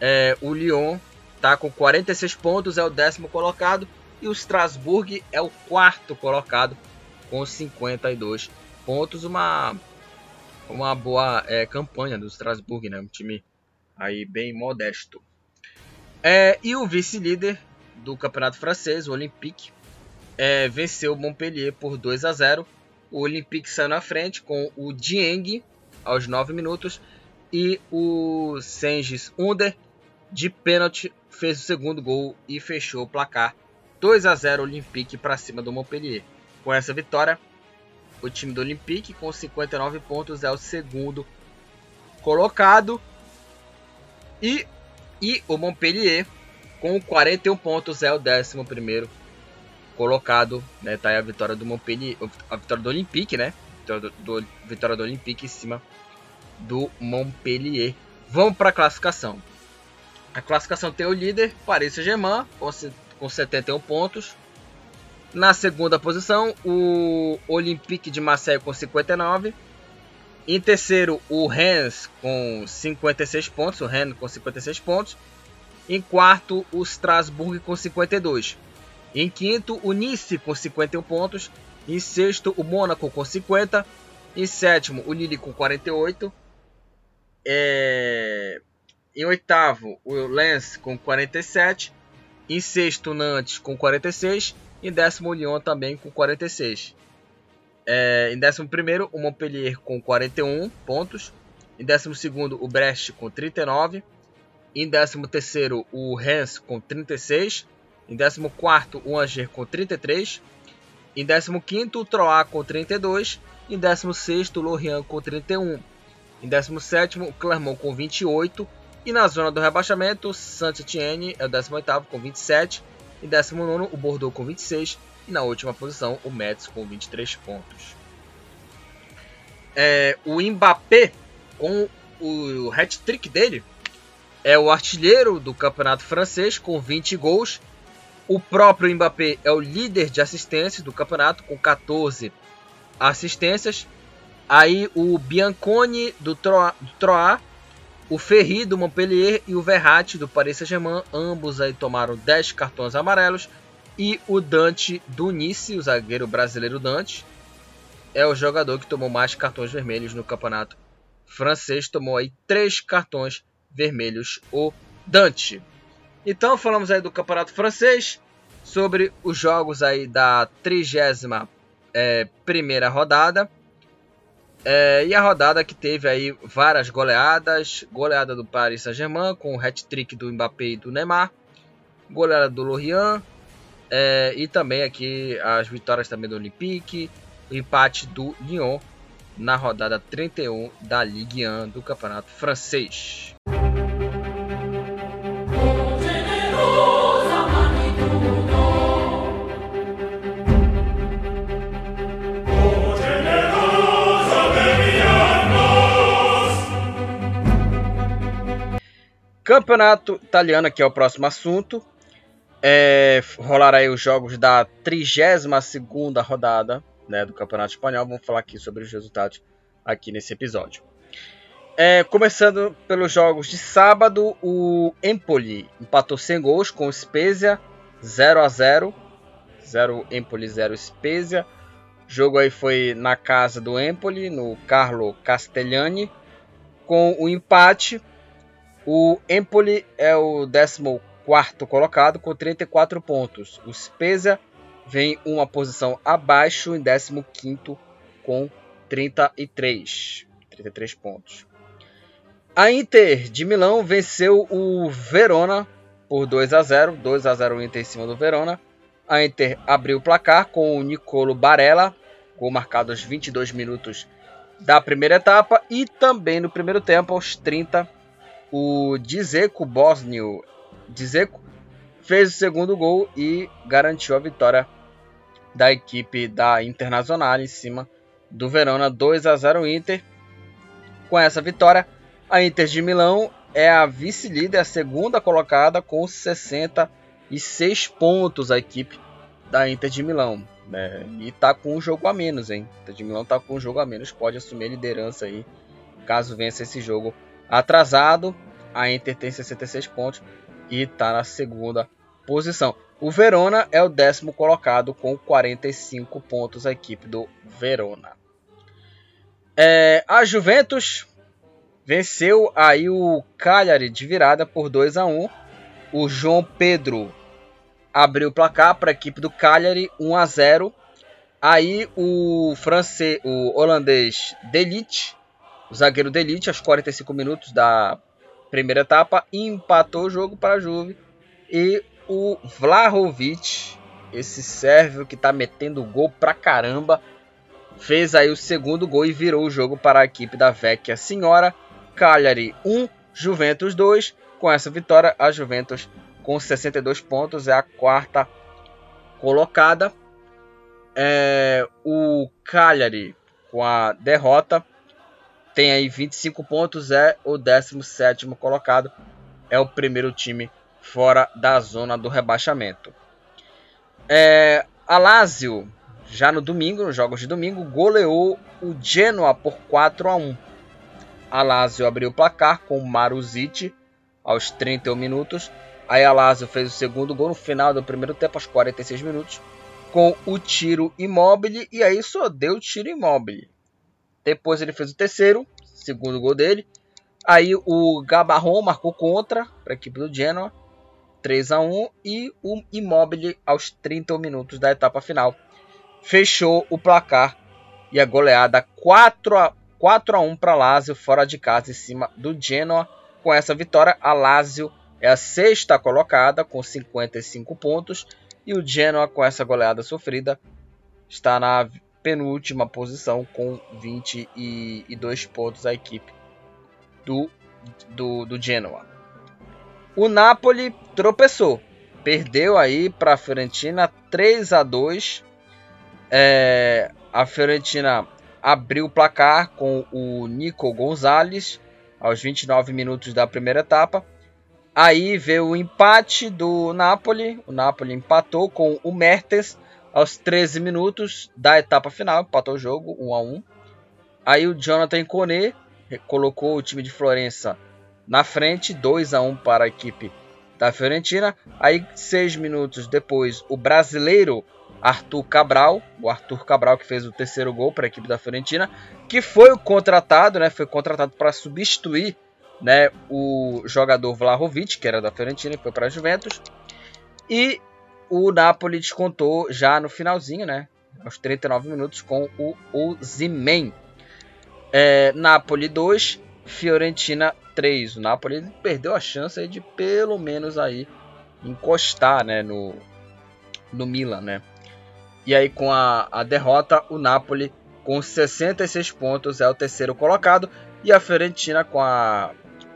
É, o Lyon está com 46 pontos, é o décimo colocado. E o Strasbourg é o quarto colocado com 52 pontos, uma, uma boa é, campanha do Strasbourg, né? um time aí bem modesto. É, e o vice-líder do campeonato francês, o Olympique, é, venceu o Montpellier por 2 a 0. O Olympique saiu na frente com o Dieng aos 9 minutos e o Sengis Under de pênalti fez o segundo gol e fechou o placar 2 a 0 Olympique para cima do Montpellier. Com essa vitória, o time do Olympique com 59 pontos é o segundo colocado e, e o Montpellier com 41 pontos é o décimo primeiro colocado, né? Tá aí a vitória do Montpellier, a vitória do Olympique, né? Vitória do, do, vitória do Olympique em cima do Montpellier. Vamos para a classificação. A classificação tem o líder, Paris Saint-Germain, com 71 pontos. Na segunda posição, o Olympique de Marseille com 59. Em terceiro, o Rennes com 56 pontos. O Rennes com 56 pontos. Em quarto, o Strasbourg com 52. Em quinto, o Nice com 51 pontos. Em sexto, o Mônaco com 50. Em sétimo, o Lille com 48. É... Em oitavo, o Lens com 47. Em sexto, o Nantes com 46. Em décimo, o Lyon também com 46. É... Em décimo primeiro, o Montpellier com 41 pontos. Em décimo segundo, o Brest com 39. Em décimo terceiro, o Rennes com 36. Em 14, o Angers com 33. Em 15, o Troyes com 32. Em 16, o Lorient com 31. Em 17, o Clermont com 28. E na zona do rebaixamento, o Saint-Étienne é o 18 com 27. Em 19, o Bordeaux com 26. E na última posição, o Metz com 23 pontos. É, o Mbappé, com o hat-trick dele, é o artilheiro do campeonato francês com 20 gols o próprio Mbappé é o líder de assistências do campeonato com 14 assistências. Aí o Bianconi do Troyes, o Ferri do Montpellier e o Verratti do Paris Saint-Germain, ambos aí tomaram 10 cartões amarelos. E o Dante do Nice, o zagueiro brasileiro Dante, é o jogador que tomou mais cartões vermelhos no campeonato francês, tomou aí 3 cartões vermelhos o Dante. Então falamos aí do campeonato francês, sobre os jogos aí da trigésima é, primeira rodada. É, e a rodada que teve aí várias goleadas, goleada do Paris Saint-Germain com o hat-trick do Mbappé e do Neymar, goleada do Lorient é, e também aqui as vitórias também do Olympique, o empate do Lyon na rodada 31 da Ligue 1 do Campeonato Francês. Campeonato italiano, que é o próximo assunto. É, rolar aí os jogos da 32 rodada né, do Campeonato Espanhol. Vamos falar aqui sobre os resultados aqui nesse episódio. É, começando pelos jogos de sábado, o Empoli empatou sem gols com o Spezia 0 a 0 0 Empoli 0 Spezia. O jogo aí foi na casa do Empoli, no Carlo Castellani, com o empate o Empoli é o 14 colocado com 34 pontos. O Spezia vem uma posição abaixo em 15 com 33, 33 pontos. A Inter de Milão venceu o Verona por 2 a 0, 2 a 0 o Inter em cima do Verona. A Inter abriu o placar com o Nicolo Barella, gol marcado aos 22 minutos da primeira etapa e também no primeiro tempo aos 30 o Dzeko Bosnio Dzeko fez o segundo gol e garantiu a vitória da equipe da Internacional em cima do Verona 2 a 0 Inter. Com essa vitória, a Inter de Milão é a vice-líder, a segunda colocada com 66 pontos a equipe da Inter de Milão. Né? E tá com um jogo a menos, hein? A Inter de Milão tá com um jogo a menos, pode assumir a liderança aí caso vença esse jogo atrasado. A Inter tem 66 pontos e está na segunda posição. O Verona é o décimo colocado com 45 pontos, a equipe do Verona. É, a Juventus venceu aí o Cagliari de virada por 2 a 1. o João Pedro abriu o placar para a equipe do Cagliari 1 a 0. Aí o francês, o holandês Delite, zagueiro Delite, aos 45 minutos da primeira etapa, empatou o jogo para a Juve. E o Vlahovic, esse sérvio que está metendo gol pra caramba, fez aí o segundo gol e virou o jogo para a equipe da Vecchia Senhora. Cagliari 1, Juventus 2. Com essa vitória, a Juventus com 62 pontos é a quarta colocada. É, o Cagliari com a derrota tem aí 25 pontos, é o 17 colocado. É o primeiro time fora da zona do rebaixamento. É, a Lazio já no domingo, nos jogos de domingo, goleou o Genoa por 4 a 1. A Lazio abriu o placar com Maruzic aos 31 minutos. Aí a Lazio fez o segundo gol no final do primeiro tempo, aos 46 minutos, com o tiro imóvel. E aí só deu tiro imóvel. Depois ele fez o terceiro, segundo gol dele. Aí o Gabarron marcou contra para a equipe do Genoa, 3 a 1 e o Immobile aos 31 minutos da etapa final fechou o placar e a goleada 4 a, 4 a 1 para Lazio fora de casa em cima do Genoa. Com essa vitória, a Lazio é a sexta colocada com 55 pontos e o Genoa com essa goleada sofrida está na penúltima posição com 22 pontos a equipe do, do, do Genoa. O Napoli tropeçou, perdeu aí para a Fiorentina 3 a 2 é, a Fiorentina abriu o placar com o Nico Gonzalez aos 29 minutos da primeira etapa. Aí veio o empate do Napoli. O Napoli empatou com o Mertens aos 13 minutos da etapa final. Empatou o jogo 1 a 1. Aí o Jonathan Kone colocou o time de Florença na frente, 2 a 1 para a equipe da Fiorentina. Aí, seis minutos depois, o brasileiro Arthur Cabral, o Arthur Cabral que fez o terceiro gol para a equipe da Fiorentina, que foi o contratado, né, foi contratado para substituir, né, o jogador Vlahovic, que era da Fiorentina e foi para a Juventus. E o Napoli descontou já no finalzinho, né, aos 39 minutos com o Ozymen. É, Napoli 2, Fiorentina 3. O Napoli perdeu a chance de pelo menos aí encostar, né, no no Milan, né? E aí, com a, a derrota, o Napoli, com 66 pontos, é o terceiro colocado. E a Fiorentina, com a,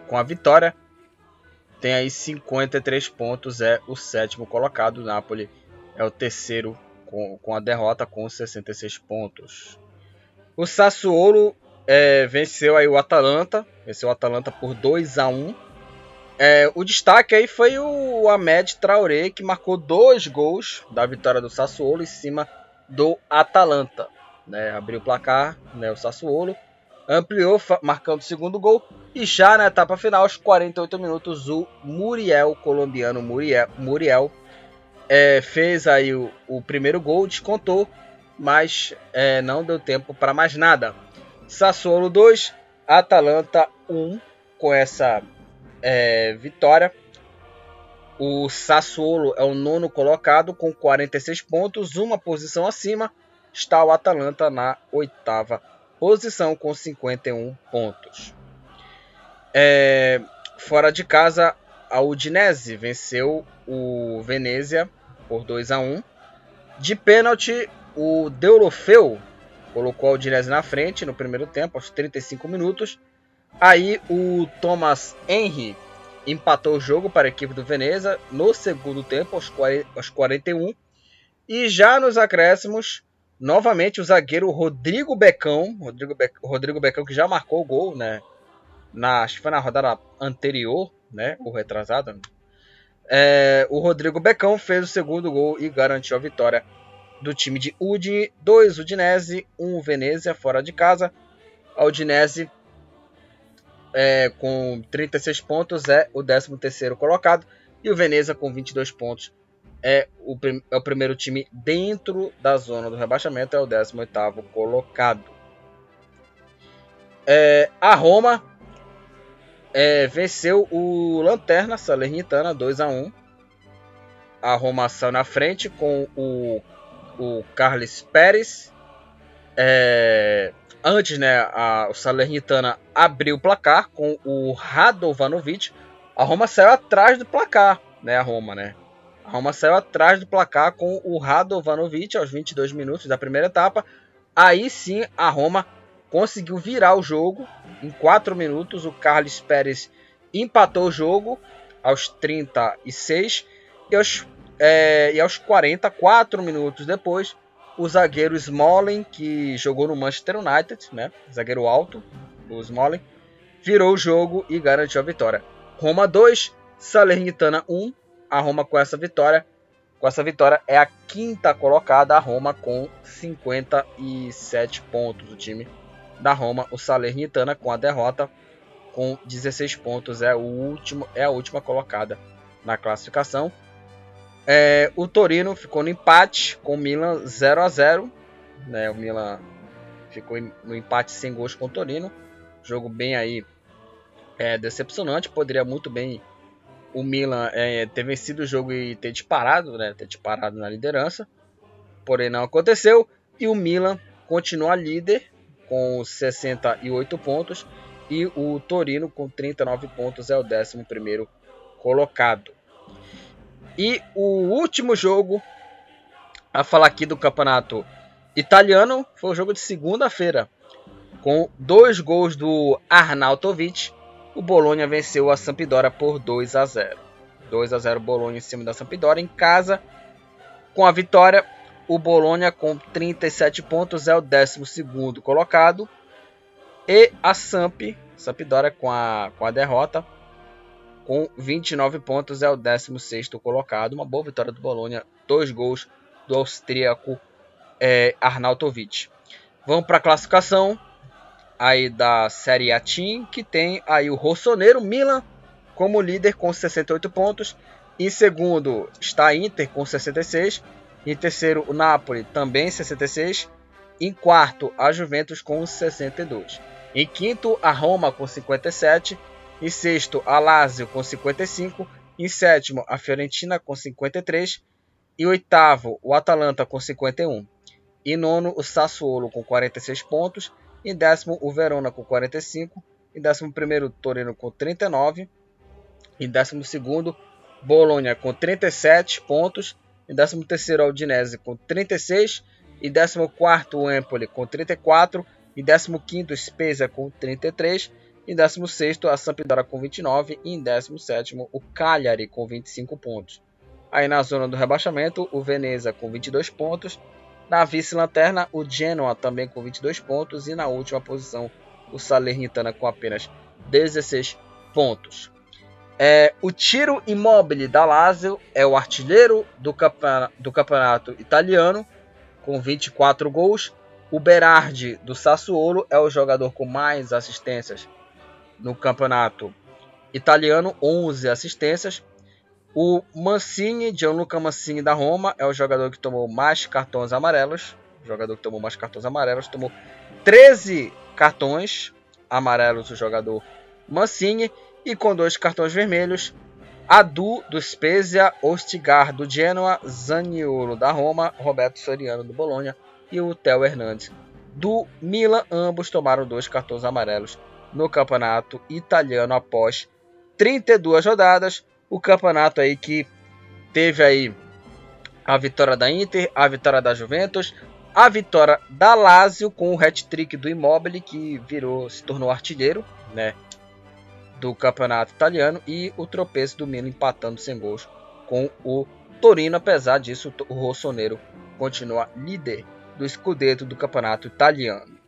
com a vitória, tem aí 53 pontos, é o sétimo colocado. O Napoli é o terceiro com, com a derrota, com 66 pontos. O Sassuolo é, venceu aí o Atalanta, venceu o Atalanta por 2 a 1 é, o destaque aí foi o Ahmed Traoré, que marcou dois gols da vitória do Sassuolo em cima do Atalanta. Né? Abriu o placar, né, o Sassuolo, ampliou, marcando o segundo gol. E já na etapa final, aos 48 minutos, o Muriel, colombiano Muriel, Muriel é, fez aí o, o, primeiro gol, descontou, mas é, não deu tempo para mais nada. Sassuolo 2, Atalanta 1, com essa é, vitória. O Sassuolo é o nono colocado com 46 pontos, uma posição acima. Está o Atalanta na oitava posição com 51 pontos. É, fora de casa, a Udinese venceu o Venezia por 2 a 1. De pênalti, o Deulofeu colocou a Udinese na frente no primeiro tempo, aos 35 minutos. Aí o Thomas Henry empatou o jogo para a equipe do Veneza no segundo tempo, aos, 40, aos 41. E já nos acréscimos, novamente o zagueiro Rodrigo Becão, Rodrigo, Be Rodrigo Becão que já marcou o gol, né? Na, acho que foi na rodada anterior, né? Ou retrasada. É, o Rodrigo Becão fez o segundo gol e garantiu a vitória do time de Udine. 2 Udinese, 1 um Venezia fora de casa. A Udinese é, com 36 pontos é o 13º colocado e o Veneza com 22 pontos é o, é o primeiro time dentro da zona do rebaixamento, é o 18º colocado. É, a Roma é, venceu o Lanterna Salernitana 2 a 1 A Roma saiu na frente com o, o Carlos Pérez. É, antes, né, a, o Salernitana abriu o placar com o Radovanovic. A Roma saiu atrás do placar, né, a Roma, né? A Roma saiu atrás do placar com o Radovanovic aos 22 minutos da primeira etapa. Aí sim a Roma conseguiu virar o jogo em 4 minutos. O Carlos Pérez empatou o jogo aos 36 e aos, é, e aos 44 minutos depois o zagueiro Smalling, que jogou no Manchester United, né? zagueiro alto, o Smalling, virou o jogo e garantiu a vitória. Roma 2, Salernitana 1, a Roma com essa vitória. Com essa vitória é a quinta colocada, a Roma com 57 pontos. O time da Roma, o Salernitana com a derrota com 16 pontos é o último, é a última colocada na classificação. É, o Torino ficou no empate com o Milan 0 a 0, né? O Milan ficou no empate sem gols com o Torino. Jogo bem aí é, decepcionante, poderia muito bem o Milan é, ter vencido o jogo e ter disparado, né? Ter disparado na liderança. Porém, não aconteceu. E o Milan continua líder com 68 pontos. E o Torino com 39 pontos é o 11 colocado. E o último jogo a falar aqui do campeonato italiano foi o jogo de segunda-feira. Com dois gols do Arnautovic o Bolonha venceu a Sampdoria por 2 a 0. 2 a 0 Bolonha em cima da Sampdoria em casa. Com a vitória, o Bolonha com 37 pontos é o 12 colocado. E a Samp, Sampdoria com a, com a derrota, com 29 pontos é o 16 colocado. Uma boa vitória do Bolonha, dois gols do austríaco é, Arnautovic. Vamos para a classificação aí da Série A Team, que tem aí o Rossoneiro Milan como líder com 68 pontos. Em segundo está a Inter com 66. Em terceiro, o Napoli também 66. Em quarto, a Juventus com 62. Em quinto, a Roma com 57. Em sexto, a Lazio com 55. Em sétimo, a Fiorentina com 53. E oitavo, o Atalanta com 51. E nono, o Sassuolo com 46 pontos. Em décimo, o Verona com 45. Em décimo primeiro, o Torino com 39. Em décimo segundo, Bolonha com 37 pontos. Em décimo terceiro, o Udinese com 36. Em décimo quarto, o Empoli com 34. Em décimo quinto, o Spezia com 33. Em décimo sexto, a Sampdoria com 29. E em décimo sétimo, o Cagliari com 25 pontos. Aí na zona do rebaixamento, o Veneza com 22 pontos. Na vice-lanterna, o Genoa também com 22 pontos. E na última posição, o Salernitana com apenas 16 pontos. É, o Tiro Immobile da Lazio é o artilheiro do, campeonato, do campeonato italiano, com 24 gols. O Berardi do Sassuolo é o jogador com mais assistências no campeonato italiano, 11 assistências. O Mancini, Gianluca Mancini da Roma, é o jogador que tomou mais cartões amarelos. O jogador que tomou mais cartões amarelos tomou 13 cartões amarelos o jogador Mancini e com dois cartões vermelhos Adu do Spezia, Ostigar do Genoa, Zaniolo da Roma, Roberto Soriano do Bolonha e o Theo Hernandes do Milan. Ambos tomaram dois cartões amarelos no campeonato italiano após 32 rodadas o campeonato aí que teve aí a vitória da Inter, a vitória da Juventus, a vitória da Lazio com o hat-trick do Immobile que virou, se tornou artilheiro, né, do campeonato italiano e o tropeço do Milan empatando sem gols com o Torino, apesar disso o Rossonero continua líder do Scudetto do campeonato italiano.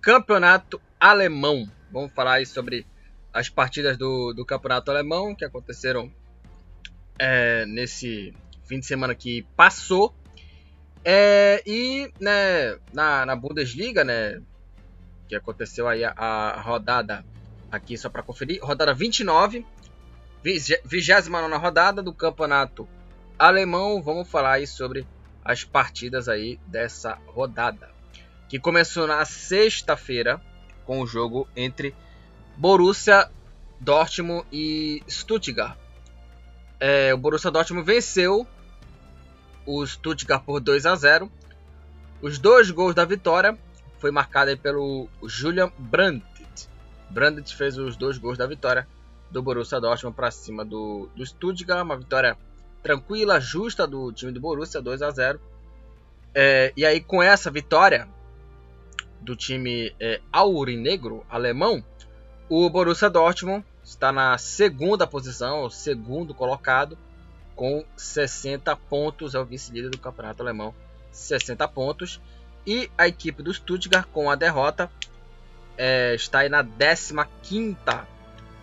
Campeonato Alemão. Vamos falar aí sobre as partidas do, do Campeonato Alemão que aconteceram é, nesse fim de semana que passou. É, e né, na, na Bundesliga, né, que aconteceu aí a, a rodada aqui só para conferir, rodada 29, 29 rodada do Campeonato alemão, vamos falar aí sobre as partidas aí dessa rodada, que começou na sexta-feira com o jogo entre Borussia Dortmund e Stuttgart. É, o Borussia Dortmund venceu o Stuttgart por 2 a 0. Os dois gols da vitória foi marcado pelo Julian Brandt. Brandt fez os dois gols da vitória do Borussia Dortmund para cima do, do Stuttgart, uma vitória tranquila, justa do time do Borussia, 2 a 0. É, e aí com essa vitória do time é, aurinegro alemão, o Borussia Dortmund está na segunda posição, o segundo colocado, com 60 pontos, é o vice-líder do campeonato alemão, 60 pontos. E a equipe do Stuttgart, com a derrota, é, está aí na 15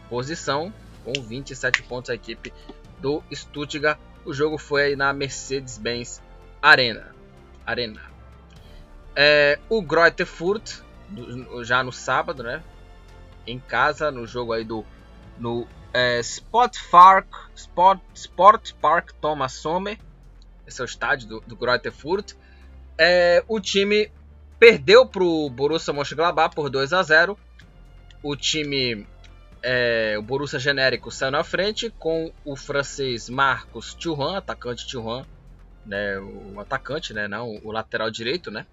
posição, com 27 pontos a equipe do Stuttgart. O jogo foi aí na Mercedes-Benz Arena. Arena. É, o Greuther Furt, já no sábado, né? Em casa, no jogo aí do no é, Sport, Park, Sport, Sport Park Thomas Sommer. Esse é o estádio do, do Greuther Furt. É, o time perdeu para o Borussia Mönchengladbach por 2 a 0. O time, é, o Borussia genérico, saiu na frente com o francês Marcos Thuram, atacante Thuram, né, o atacante, né, não o lateral direito, né?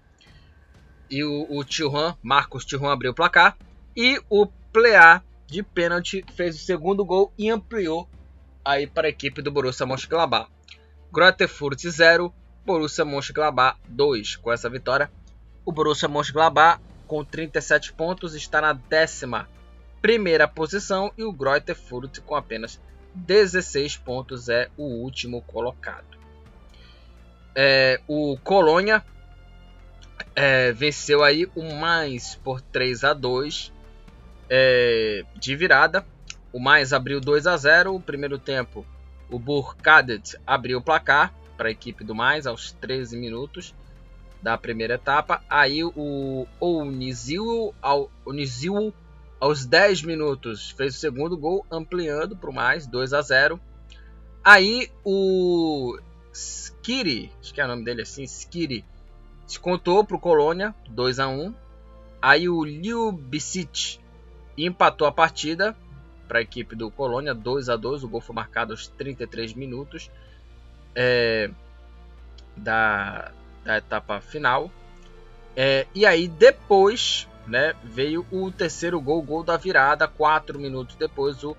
E o, o Thuram, Marcos Thuram abriu o placar e o Plea de pênalti fez o segundo gol e ampliou aí para a equipe do Borussia Mönchengladbach. Greuther Furt 0, Borussia Mönchengladbach 2. Com essa vitória, o Borussia Mönchengladbach com 37 pontos está na décima primeira posição e o Greuther Furt com apenas 16 pontos é o último colocado. É, o Colônia é, venceu aí o mais por 3 a 2 é, de virada. O mais abriu 2 a 0 O primeiro tempo, o Burkadet abriu o placar para a equipe do mais aos 13 minutos da primeira etapa. Aí o Onizil, ao, Onizil aos 10 minutos fez o segundo gol, ampliando para o mais 2 a 0. Aí o Skiri, acho que é o nome dele assim, Skiri, descontou para o Colônia 2 a 1. Aí o Ljubicic empatou a partida para a equipe do Colônia 2 a 2 O gol foi marcado aos 33 minutos é, da, da etapa final. É, e aí depois né, veio o terceiro gol, o gol da virada. Quatro minutos depois, o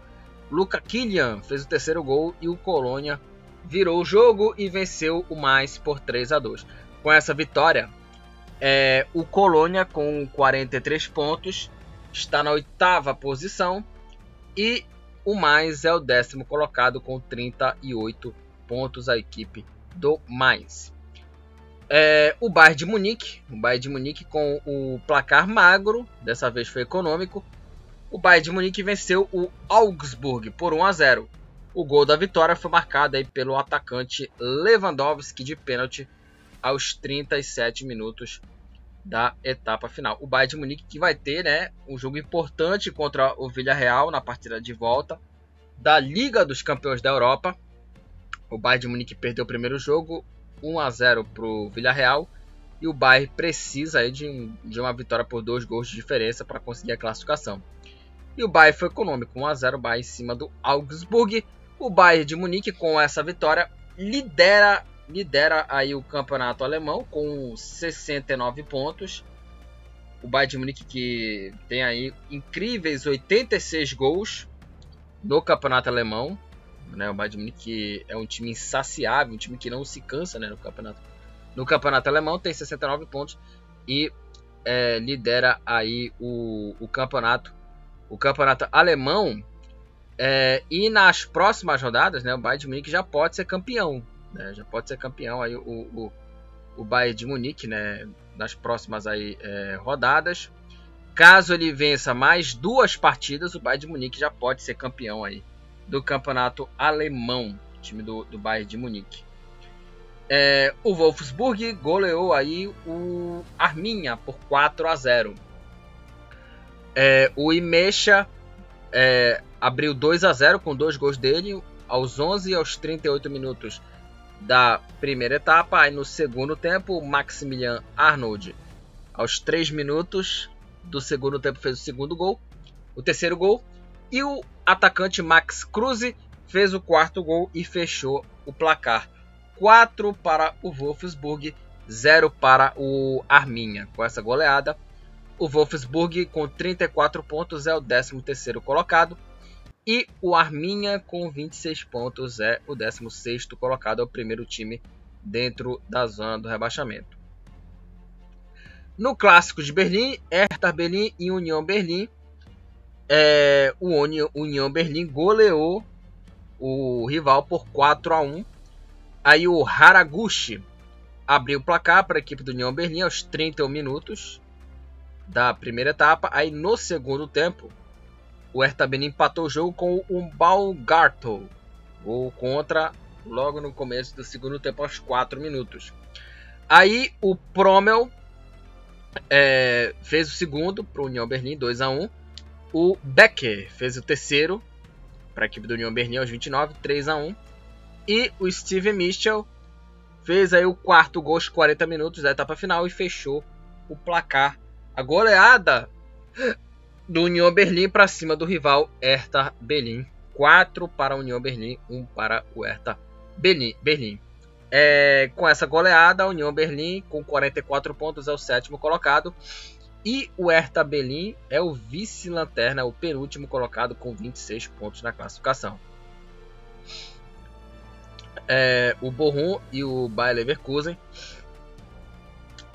Luca Killian fez o terceiro gol e o Colônia virou o jogo e venceu o mais por 3 a 2 Com essa vitória, é, o Colônia com 43 pontos está na oitava posição e o mais é o décimo colocado com 38 pontos a equipe do mais. É, o Bayern de Munique, o Bayern de Munique com o placar magro, dessa vez foi econômico. O Bayern de Munique venceu o Augsburg por 1 a 0. O gol da vitória foi marcado aí pelo atacante Lewandowski de pênalti aos 37 minutos da etapa final. O Bayern de Munique que vai ter né, um jogo importante contra o Villarreal na partida de volta da Liga dos Campeões da Europa. O Bayern de Munique perdeu o primeiro jogo 1 a 0 para o Villarreal e o Bayern precisa aí de, de uma vitória por dois gols de diferença para conseguir a classificação. E o Bayern foi econômico, 1 a 0 o Bayern em cima do Augsburg. O Bayern de Munique com essa vitória lidera lidera aí o campeonato alemão com 69 pontos. O Bayern de Munique que tem aí incríveis 86 gols no campeonato alemão. Né? O Bayern de Munique é um time insaciável, um time que não se cansa né, no campeonato. No campeonato alemão tem 69 pontos e é, lidera aí o, o campeonato. O campeonato alemão é, e nas próximas rodadas, né, o Bayern de Munique já pode ser campeão né? Já pode ser campeão aí o, o, o Bayern de Munique, né? Nas próximas aí, é, rodadas. Caso ele vença mais duas partidas, o Bayern de Munique já pode ser campeão aí do campeonato alemão, time do, do Bayern de Munique. É, o Wolfsburg goleou aí o Arminha por 4 a 0. É, o Imecha é, abriu 2 a 0 com dois gols dele aos 11 e aos 38 minutos da primeira etapa. Aí no segundo tempo, Maximilian Arnold, aos 3 minutos do segundo tempo, fez o segundo gol, o terceiro gol. E o atacante Max Cruz fez o quarto gol e fechou o placar. 4 para o Wolfsburg, 0 para o Arminha. Com essa goleada, o Wolfsburg com 34 pontos é o 13º colocado e o Arminha com 26 pontos é o 16º colocado, é o primeiro time dentro da zona do rebaixamento. No clássico de Berlim, Hertha Berlim e União Berlim, é, o União Berlim goleou o rival por 4 a 1. Aí o Haraguchi abriu o placar para a equipe do União Berlim aos 31 minutos da primeira etapa. Aí no segundo tempo, o Hertha Berlim empatou o jogo com o Baumgartel. Gol contra logo no começo do segundo tempo, aos 4 minutos. Aí o Promel é, fez o segundo para o União Berlim, 2 a 1 O Becker fez o terceiro para a equipe do União Berlim aos 29, 3 a 1 E o Steven Mitchell fez aí o quarto gol aos 40 minutos da etapa final e fechou o placar. A goleada do União Berlim para cima do rival Hertha Berlim. 4 para a União Berlim, 1 para o Hertha Berlim. É, com essa goleada, a União Berlim com 44 pontos é o sétimo colocado. E o Hertha Berlim é o vice-lanterna, o penúltimo colocado com 26 pontos na classificação. É, o Bochum e o Bayer Leverkusen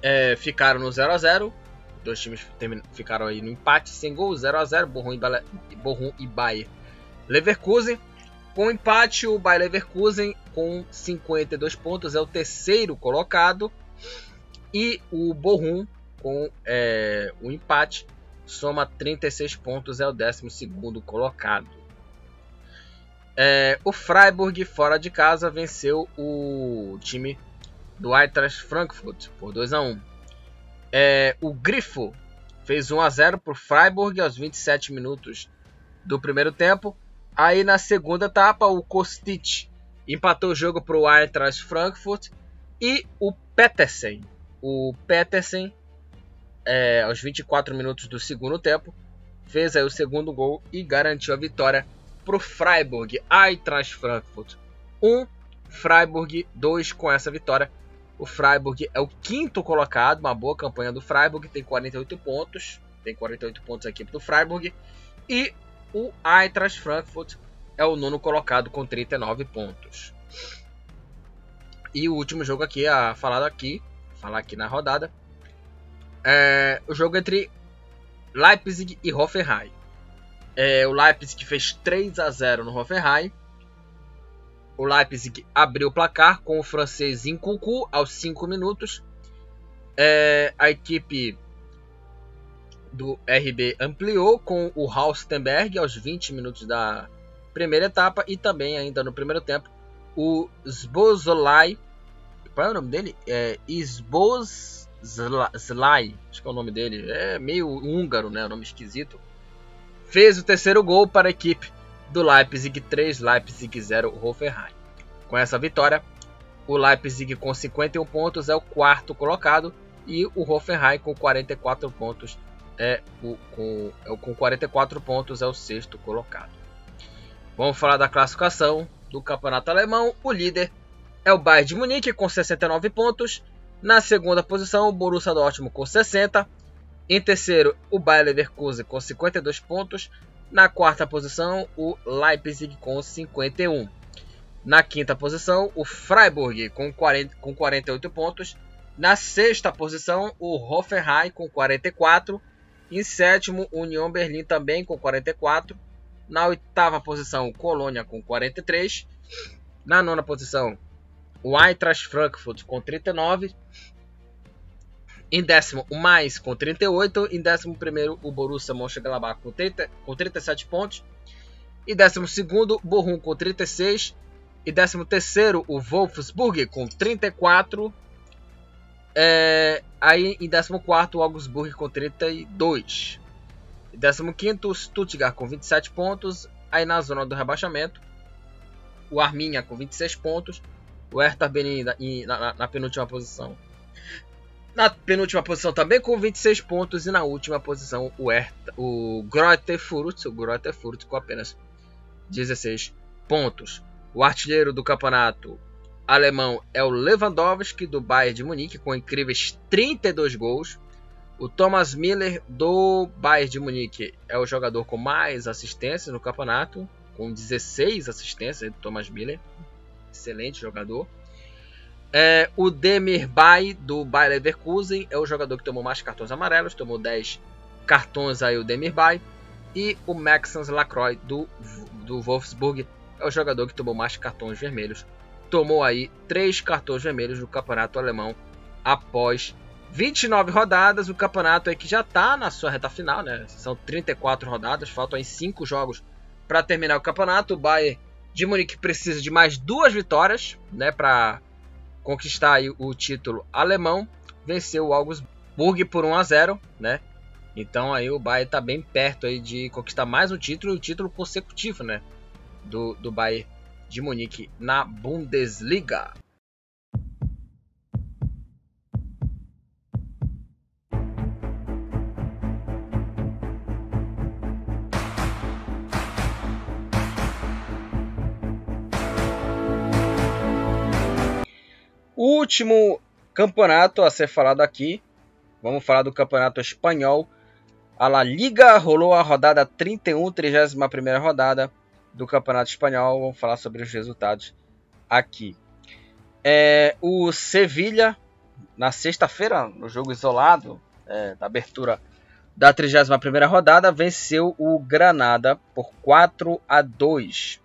é, ficaram no 0 a 0 Dois times ficaram aí no empate, sem gol, 0 a 0 Bochum e, Bochum e Bayer Leverkusen. Com empate, o Bayer Leverkusen com 52 pontos é o terceiro colocado. E o Bochum com é, o empate soma 36 pontos, é o 12 colocado. É, o Freiburg, fora de casa, venceu o time do Eintracht Frankfurt por 2 a 1 é, O Grifo fez 1 a 0 para o Freiburg aos 27 minutos do primeiro tempo. Aí na segunda etapa, o Kostic empatou o jogo para o Eintracht Frankfurt. E o Petersen, o Petersen, é, aos 24 minutos do segundo tempo, fez aí o segundo gol e garantiu a vitória para o Freiburg. Eintracht Frankfurt 1, Freiburg 2 com essa vitória. O Freiburg é o quinto colocado, uma boa campanha do Freiburg, tem 48 pontos. Tem 48 pontos aqui para o Freiburg. E o Eintracht Frankfurt é o nono colocado com 39 pontos. E o último jogo aqui, a falar aqui, falar aqui na rodada, é o jogo entre Leipzig e Hoffenheim. É, o Leipzig fez 3 a 0 no Hoffenheim. O Leipzig abriu o placar com o francês Nkunku aos 5 minutos. É, a equipe do RB ampliou com o Haustenberg aos 20 minutos da primeira etapa e também ainda no primeiro tempo o Sbozolai qual é o nome dele? É Sbozlai acho que é o nome dele é meio húngaro, né? O nome esquisito fez o terceiro gol para a equipe do Leipzig 3 Leipzig 0 Hoffenheim com essa vitória o Leipzig com 51 pontos é o quarto colocado e o Hoffenheim com 44 pontos é o, com, é, com 44 pontos é o sexto colocado. Vamos falar da classificação do campeonato alemão. O líder é o Bayern de Munique com 69 pontos. Na segunda posição, o Borussia Dortmund com 60. Em terceiro, o Bayer Leverkusen com 52 pontos. Na quarta posição, o Leipzig com 51. Na quinta posição, o Freiburg com, 40, com 48 pontos. Na sexta posição, o Hoffenheim com 44. Em sétimo, União Berlim também com 44. Na oitava posição, Colônia com 43. Na nona posição, o Eintracht Frankfurt com 39. Em décimo, o Mais com 38. Em décimo primeiro, o Borussia Mönchengladbach com, 30, com 37 pontos. Em décimo segundo, o Bochum com 36. E décimo terceiro, o Wolfsburg com 34. É, aí em 14 o Augsburg com 32. Em 15 o Stuttgart com 27 pontos. Aí na zona do rebaixamento, o Arminia com 26 pontos. O Hertha Berlim na, na, na, penúltima posição. Na penúltima posição também com 26 pontos e na última posição o Hertha, o Fürth, o com apenas 16 pontos. O artilheiro do campeonato alemão é o Lewandowski do Bayern de Munique com incríveis 32 gols. O Thomas Miller do Bayern de Munique é o jogador com mais assistências no campeonato, com 16 assistências do Thomas Miller. Excelente jogador. É, o Demir Bay do Bayer Leverkusen é o jogador que tomou mais cartões amarelos, tomou 10 cartões aí o Demir Bay. E o Maxence Lacroix do, do Wolfsburg é o jogador que tomou mais cartões vermelhos. Tomou aí 3 cartões vermelhos no campeonato alemão após 29 rodadas. O campeonato é que já está na sua reta final, né? São 34 rodadas, faltam aí 5 jogos para terminar o campeonato. O Bayern de Munique precisa de mais duas vitórias, né, para conquistar o título alemão. Venceu o Augsburg por 1 a 0, né? Então aí o Bayern está bem perto aí de conquistar mais um título, um título consecutivo, né, do do Bayern de Munique na Bundesliga. Último campeonato a ser falado aqui, vamos falar do campeonato espanhol. A La Liga rolou a rodada 31, 31 rodada do campeonato espanhol. Vamos falar sobre os resultados aqui. É, o Sevilha, na sexta-feira, no jogo isolado é, da abertura da 31 rodada, venceu o Granada por 4 a 2.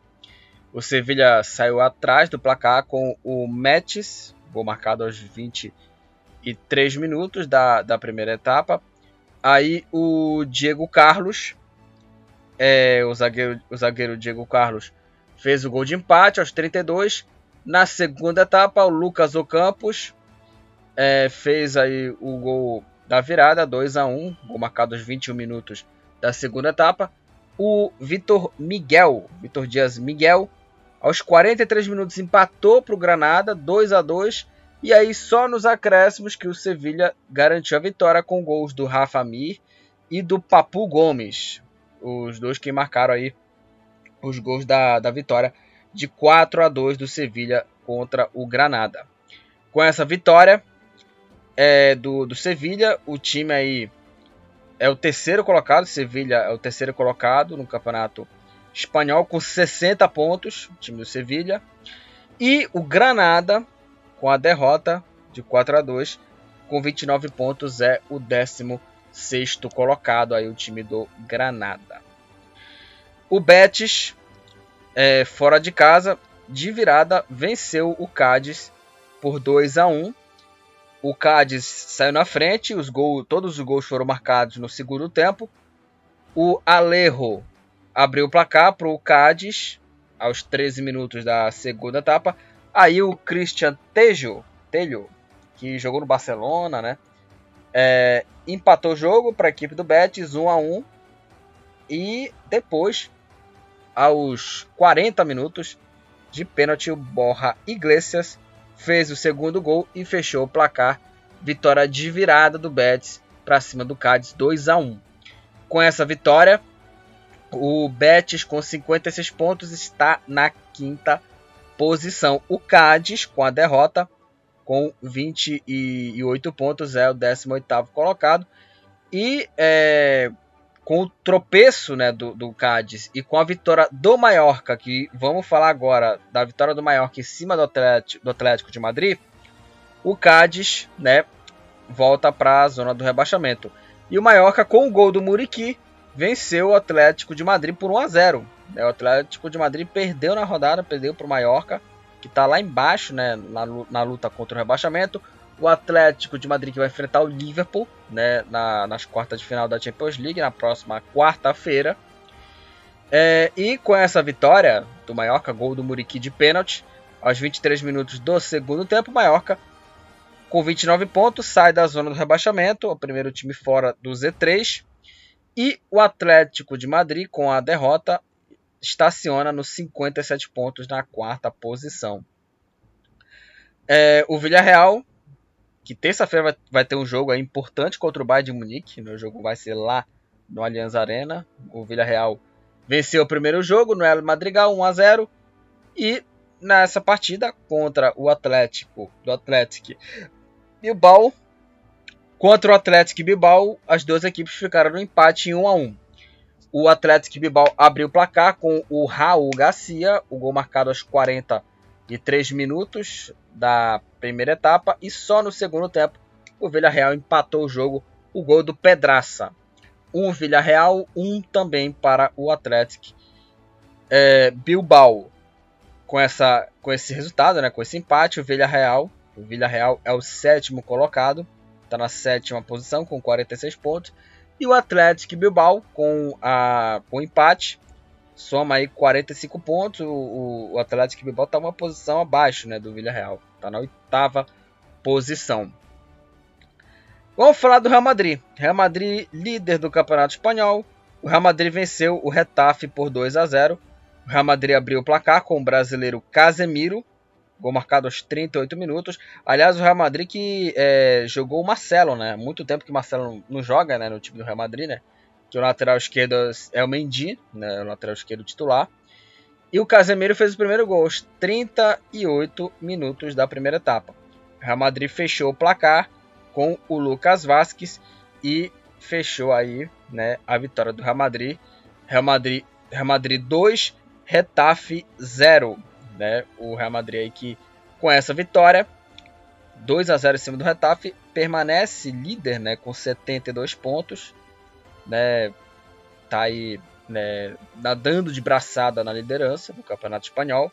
O Sevilha saiu atrás do placar com o Metis gol marcado aos 23 minutos da, da primeira etapa. Aí o Diego Carlos, é, o, zagueiro, o zagueiro Diego Carlos, fez o gol de empate aos 32. Na segunda etapa, o Lucas Ocampos é, fez aí o gol da virada, 2 a 1 gol marcado aos 21 minutos da segunda etapa. O Vitor Miguel, Vitor Dias Miguel, aos 43 minutos empatou para o Granada, 2 a 2 E aí só nos acréscimos que o Sevilha garantiu a vitória com gols do Rafa Mir e do Papu Gomes. Os dois que marcaram aí os gols da, da vitória de 4 a 2 do Sevilha contra o Granada. Com essa vitória é, do, do Sevilha, o time aí é o terceiro colocado. Sevilha é o terceiro colocado no campeonato espanhol com 60 pontos, time do Sevilha. E o Granada, com a derrota de 4 a 2, com 29 pontos, é o 16 colocado, aí o time do Granada. O Betis, é, fora de casa, de virada, venceu o Cádiz por 2 a 1. O Cádiz saiu na frente, os gols, todos os gols foram marcados no segundo tempo. O Alejo abriu o placar para o Cádiz aos 13 minutos da segunda etapa. Aí o Christian Tejo, Telho, que jogou no Barcelona, né? É, empatou o jogo para a equipe do Betis 1 a 1 e depois aos 40 minutos de pênalti o Borja Iglesias fez o segundo gol e fechou o placar. Vitória de virada do Betis para cima do Cádiz 2 a 1. Com essa vitória, o Betis, com 56 pontos, está na quinta posição. O Cádiz, com a derrota, com 28 pontos, é o 18º colocado. E é, com o tropeço né, do, do Cádiz e com a vitória do Mallorca, que vamos falar agora da vitória do Mallorca em cima do Atlético, do Atlético de Madrid, o Cádiz né, volta para a zona do rebaixamento. E o Mallorca, com o gol do Muriqui, venceu o Atlético de Madrid por 1 a 0. É, o Atlético de Madrid perdeu na rodada, perdeu para o Mallorca, que está lá embaixo, né, na, luta contra o rebaixamento. O Atlético de Madrid que vai enfrentar o Liverpool, né, na, nas quartas de final da Champions League na próxima quarta-feira. É, e com essa vitória do Mallorca, gol do Muriqui de pênalti, aos 23 minutos do segundo tempo, Mallorca com 29 pontos sai da zona do rebaixamento, o primeiro time fora do Z3 e o Atlético de Madrid, com a derrota, estaciona nos 57 pontos na quarta posição. É, o Villarreal, que terça-feira vai, ter um jogo importante contra o Bayern de Munique. Né? O jogo vai ser lá no Allianz Arena. O Villarreal venceu o primeiro jogo no El Madrigal 1 a 0 e nessa partida contra o Atlético do Atlético Bilbao contra o Atlético Bilbao, as duas equipes ficaram no empate em 1 a 1. O Atlético Bilbao abriu o placar com o Raul Garcia, o gol marcado aos 43 minutos da primeira etapa e só no segundo tempo o Villarreal empatou o jogo, o gol do Pedraça. Um Villarreal, um também para o Atlético é, Bilbao. Com, essa, com esse resultado, né, com esse empate, o Villarreal, o Villarreal é o sétimo colocado, está na sétima posição com 46 pontos. E o Atlético Bilbao, com a, o empate, soma aí 45 pontos. O, o Atlético Bilbao está uma posição abaixo né, do Villarreal. Está na oitava posição. Vamos falar do Real Madrid. Real Madrid, líder do Campeonato Espanhol. O Real Madrid venceu o Retafe por 2 a 0. O Real Madrid abriu o placar com o brasileiro Casemiro, Gol marcado aos 38 minutos. Aliás, o Real Madrid que é, jogou o Marcelo, né? Muito tempo que o Marcelo não joga né, no time do Real Madrid, né? Que o lateral esquerdo é o Mendy, né? O lateral esquerdo titular. E o Casemiro fez o primeiro gol aos 38 minutos da primeira etapa. O Real Madrid fechou o placar com o Lucas Vasquez e fechou aí, né, a vitória do Real Madrid. Real Madrid, Real Madrid 2, Retafe 0 né? O Real Madrid aí que com essa vitória 2 a 0 em cima do Retafe permanece líder, né, com 72 pontos, né? Tá aí, né, nadando de braçada na liderança do Campeonato Espanhol.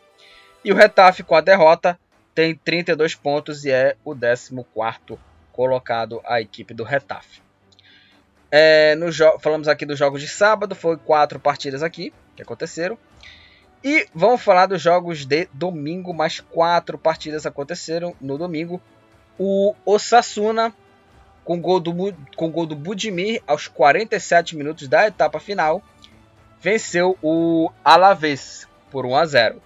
E o Retafe com a derrota tem 32 pontos e é o 14º colocado a equipe do Retafe. É, no falamos aqui dos jogos de sábado, foi quatro partidas aqui que aconteceram. E vamos falar dos jogos de domingo, mais quatro partidas aconteceram no domingo. O Osasuna, com gol do, com gol do Budimir aos 47 minutos da etapa final, venceu o Alavés por 1 a 0.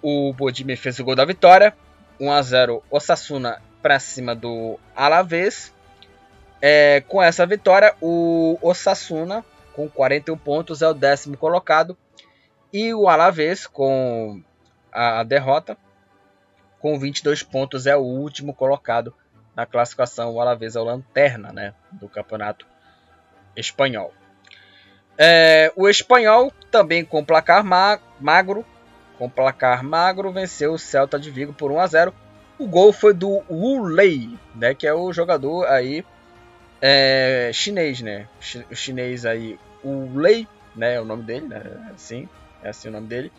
O Budimir fez o gol da vitória, 1 a 0 Osasuna para cima do Alavés. É, com essa vitória, o Osasuna, com 41 pontos, é o décimo colocado e o Alavés, com a, derrota, com 22 pontos, é o último colocado na classificação. O Alavés é o lanterna né, do campeonato espanhol. É, o espanhol, também com placar ma magro, com placar magro, venceu o Celta de Vigo por 1 a 0. O gol foi do Wu Lei, né, que é o jogador aí é, chinês, né? O chinês aí, o Lei, né, é o nome dele, né? Assim, é assim o nome dele.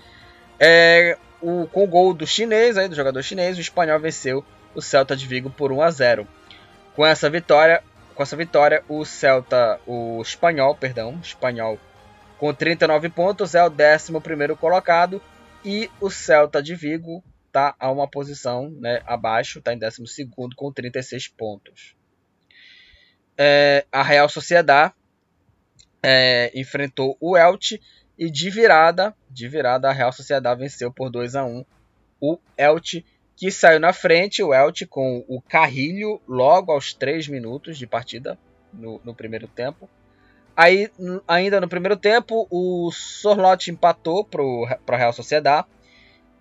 É, o, com o gol do chinês, aí, do jogador chinês, o espanhol venceu o Celta de Vigo por 1 a 0. Com essa vitória, com essa vitória, o Celta, o espanhol, perdão, espanhol com 39 pontos é o 11º colocado e o Celta de Vigo está a uma posição né, abaixo, está em 12º com 36 pontos. É, a Real Sociedade é, enfrentou o Elche e de virada, de virada a Real Sociedade venceu por 2 a 1 o Elche, que saiu na frente, o Elche com o Carrilho logo aos 3 minutos de partida no, no primeiro tempo. Aí, ainda no primeiro tempo, o Sorlote empatou para a Real Sociedade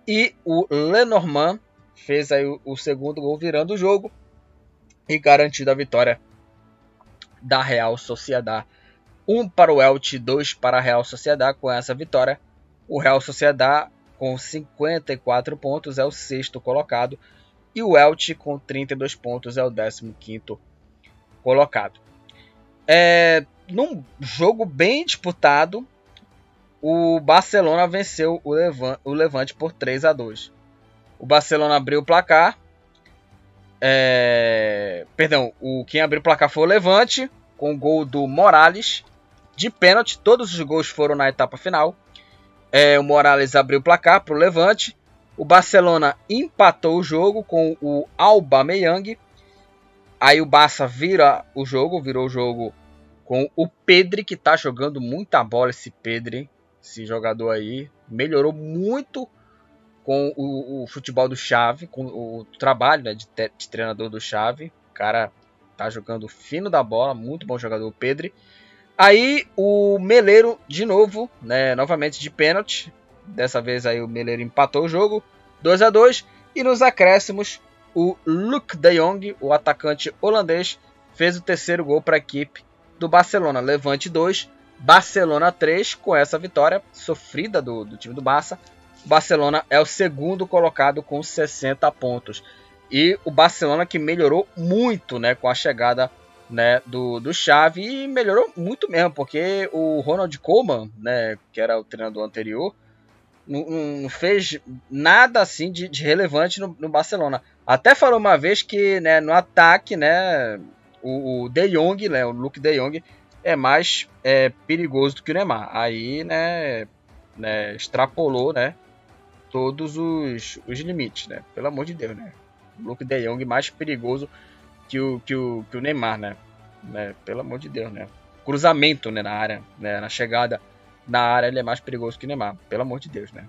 e o Lenormand fez aí o, o segundo gol virando o jogo e garantindo a vitória da Real Sociedade 1 para o Elche, 2 para a Real Sociedade. Com essa vitória, o Real Sociedade com 54 pontos é o sexto colocado e o Elche com 32 pontos é o 15º colocado. É, num jogo bem disputado, o Barcelona venceu o Levante, o Levante por 3 a 2. O Barcelona abriu o placar. É, perdão, o quem abriu o placar foi o Levante com o gol do Morales de pênalti. Todos os gols foram na etapa final. É, o Morales abriu o placar para o Levante. O Barcelona empatou o jogo com o Aubameyang. Aí o Barça vira o jogo, virou o jogo com o Pedri, que está jogando muita bola esse Pedri, esse jogador aí. Melhorou muito com o, o futebol do Chave, com o trabalho né, de, de, treinador do Chave. O cara tá jogando fino da bola, muito bom jogador o Pedro. Aí o Meleiro de novo, né, novamente de pênalti. Dessa vez aí o Meleiro empatou o jogo, 2 a 2 e nos acréscimos o Luke de Jong, o atacante holandês, fez o terceiro gol para a equipe do Barcelona. Levante 2, Barcelona 3. Com essa vitória sofrida do, do time do Barça, o Barcelona é o segundo colocado com 60 pontos. E o Barcelona que melhorou muito né, com a chegada né, do, do Xavi e melhorou muito mesmo, porque o Ronald Koeman, né, que era o treinador anterior, não, não fez nada assim de, de relevante no, no, Barcelona. Até falou uma vez que né, no ataque, né, o, o De Jong, né, o Luke De Jong, é mais é, perigoso do que o Neymar. Aí, né, né extrapolou, né, todos os, os limites, né? Pelo amor de Deus, né? O Luke De Jong mais perigoso que o, que o, que o Neymar, né? né? Pelo amor de Deus, né? Cruzamento, né, na área, né, na chegada na área ele é mais perigoso que o Neymar, pelo amor de Deus, né?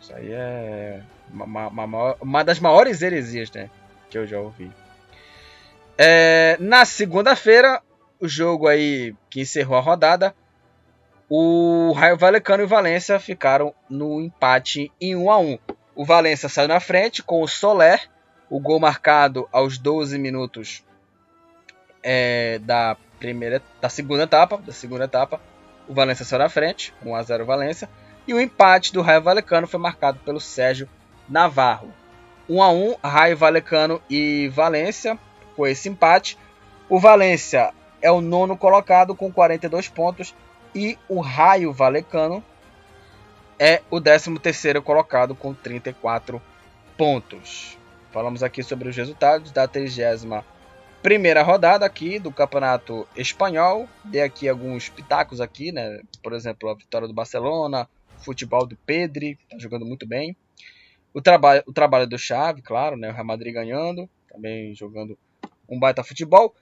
Isso aí é uma, uma, uma das maiores heresias, né, que eu já ouvi. É, na segunda-feira, o jogo aí que encerrou a rodada, o Raio Valecano e o Valência ficaram no empate em 1 a 1. O Valência saiu na frente com o Soler, o gol marcado aos 12 minutos é, da primeira, da segunda etapa, da segunda etapa. O Valência saiu na frente, 1 a 0 Valência, e o empate do Raio Valecano foi marcado pelo Sérgio Navarro. 1 a 1 Raio Valecano e Valência com esse empate. O Valência é o nono colocado com 42 pontos e o Raio Valecano é o 13º colocado com 34 pontos. Falamos aqui sobre os resultados da 30 primeira rodada aqui do Campeonato Espanhol. Dei aqui alguns pitacos aqui, né? Por exemplo, a vitória do Barcelona, futebol do Pedri, tá jogando muito bem. O trabalho, o trabalho do Xavi, claro, né? O Real Madrid ganhando, também jogando um baita futebol.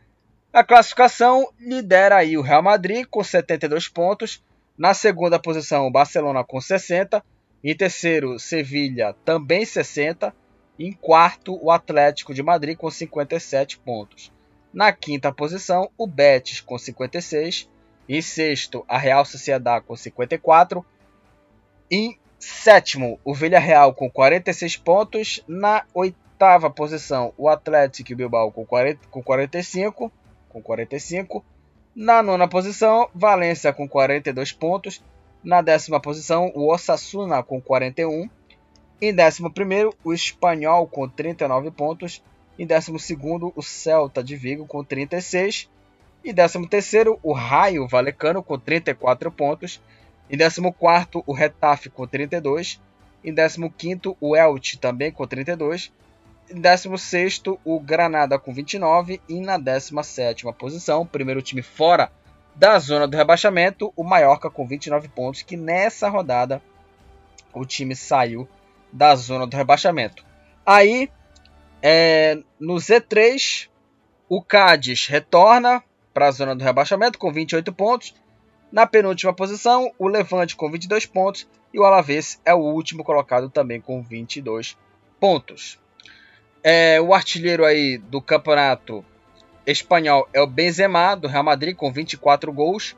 A classificação lidera aí o Real Madrid com 72 pontos. Na segunda posição, o Barcelona com 60. Em terceiro, Sevilha também 60. Em quarto, o Atlético de Madrid com 57 pontos. Na quinta posição, o Betis com 56. Em sexto, a Real Sociedade com 54. Em sétimo, o Villarreal com 46 pontos. Na oitava posição, o Atlético Bilbao com, 40, com 45 com 45. Na nona posição, Valência com 42 pontos. Na décima posição, o Osasuna com 41. Em décimo primeiro, o Espanhol com 39 pontos. Em décimo segundo, o Celta de Vigo com 36. Em décimo terceiro, o Raio Valecano com 34 pontos. Em décimo quarto, o Retafe com 32. Em décimo quinto, o Elche também com 32. 16 o Granada com 29 e na 17 posição, primeiro time fora da zona do rebaixamento, o Mallorca com 29 pontos, que nessa rodada o time saiu da zona do rebaixamento. Aí, é, no Z3, o Cádiz retorna para a zona do rebaixamento com 28 pontos. Na penúltima posição, o Levante com 22 pontos e o Alavés é o último colocado também com 22 pontos. É, o artilheiro aí do campeonato espanhol é o Benzema, do Real Madrid, com 24 gols.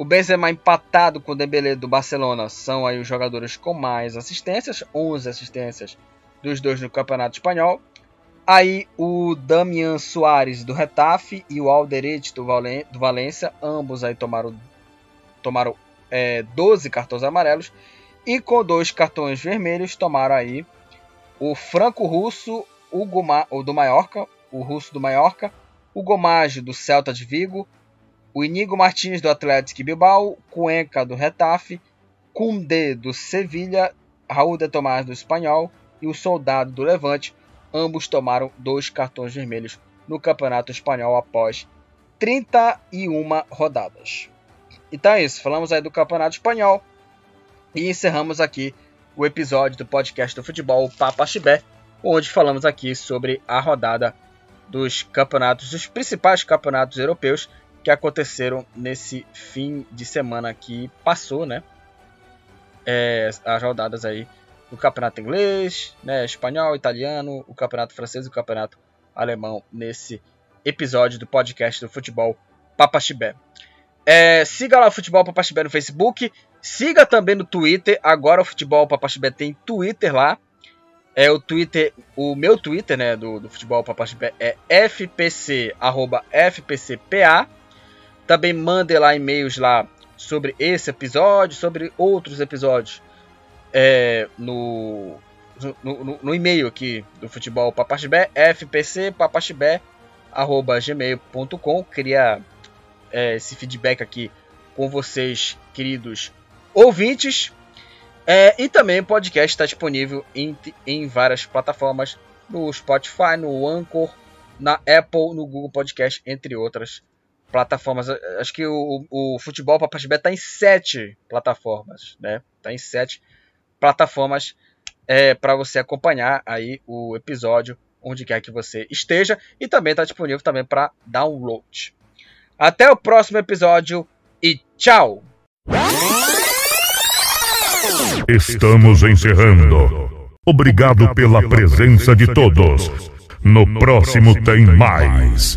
O Benzema empatado com o Dembélé do Barcelona são aí os jogadores com mais assistências, 11 assistências dos dois no Campeonato Espanhol. Aí o Damian Soares do Retafe e o Alderete do, Valen do Valência, ambos aí tomaram, tomaram é, 12 cartões amarelos. E com dois cartões vermelhos tomaram aí o franco-russo o, Goma, o do Mallorca, o russo do Mallorca, o Gomage do Celta de Vigo, o Inigo Martins do Atlético Bilbao, Cuenca do Retafe, Cundé do Sevilha, Raul de Tomás do Espanhol e o Soldado do Levante, ambos tomaram dois cartões vermelhos no Campeonato Espanhol após 31 rodadas. Então é isso, falamos aí do Campeonato Espanhol e encerramos aqui o episódio do podcast do futebol Papa Chibé onde falamos aqui sobre a rodada dos campeonatos, dos principais campeonatos europeus que aconteceram nesse fim de semana que passou, né? É, as rodadas aí o campeonato inglês, né, espanhol, italiano, o campeonato francês e o campeonato alemão nesse episódio do podcast do Futebol Papaxibé. É, siga lá o Futebol Papaxibé no Facebook, siga também no Twitter, agora o Futebol Papaxibé tem Twitter lá, é o Twitter, o meu Twitter, né, do, do Futebol Papaxibé é fpc, arroba fpcpa, também mande lá e-mails lá sobre esse episódio, sobre outros episódios é, no, no, no, no, e-mail aqui do Futebol Papaxibé, fpcpapaxibé.gmail.com. Queria é, esse feedback aqui com vocês, queridos ouvintes. É, e também o podcast está disponível em, em várias plataformas, no Spotify, no Anchor, na Apple, no Google Podcast, entre outras plataformas. Acho que o, o futebol Papaxibé está em sete plataformas, né? Está em sete plataformas é, para você acompanhar aí o episódio onde quer que você esteja e também está disponível também para download. Até o próximo episódio e tchau. Estamos encerrando. Obrigado pela presença de todos. No próximo tem mais.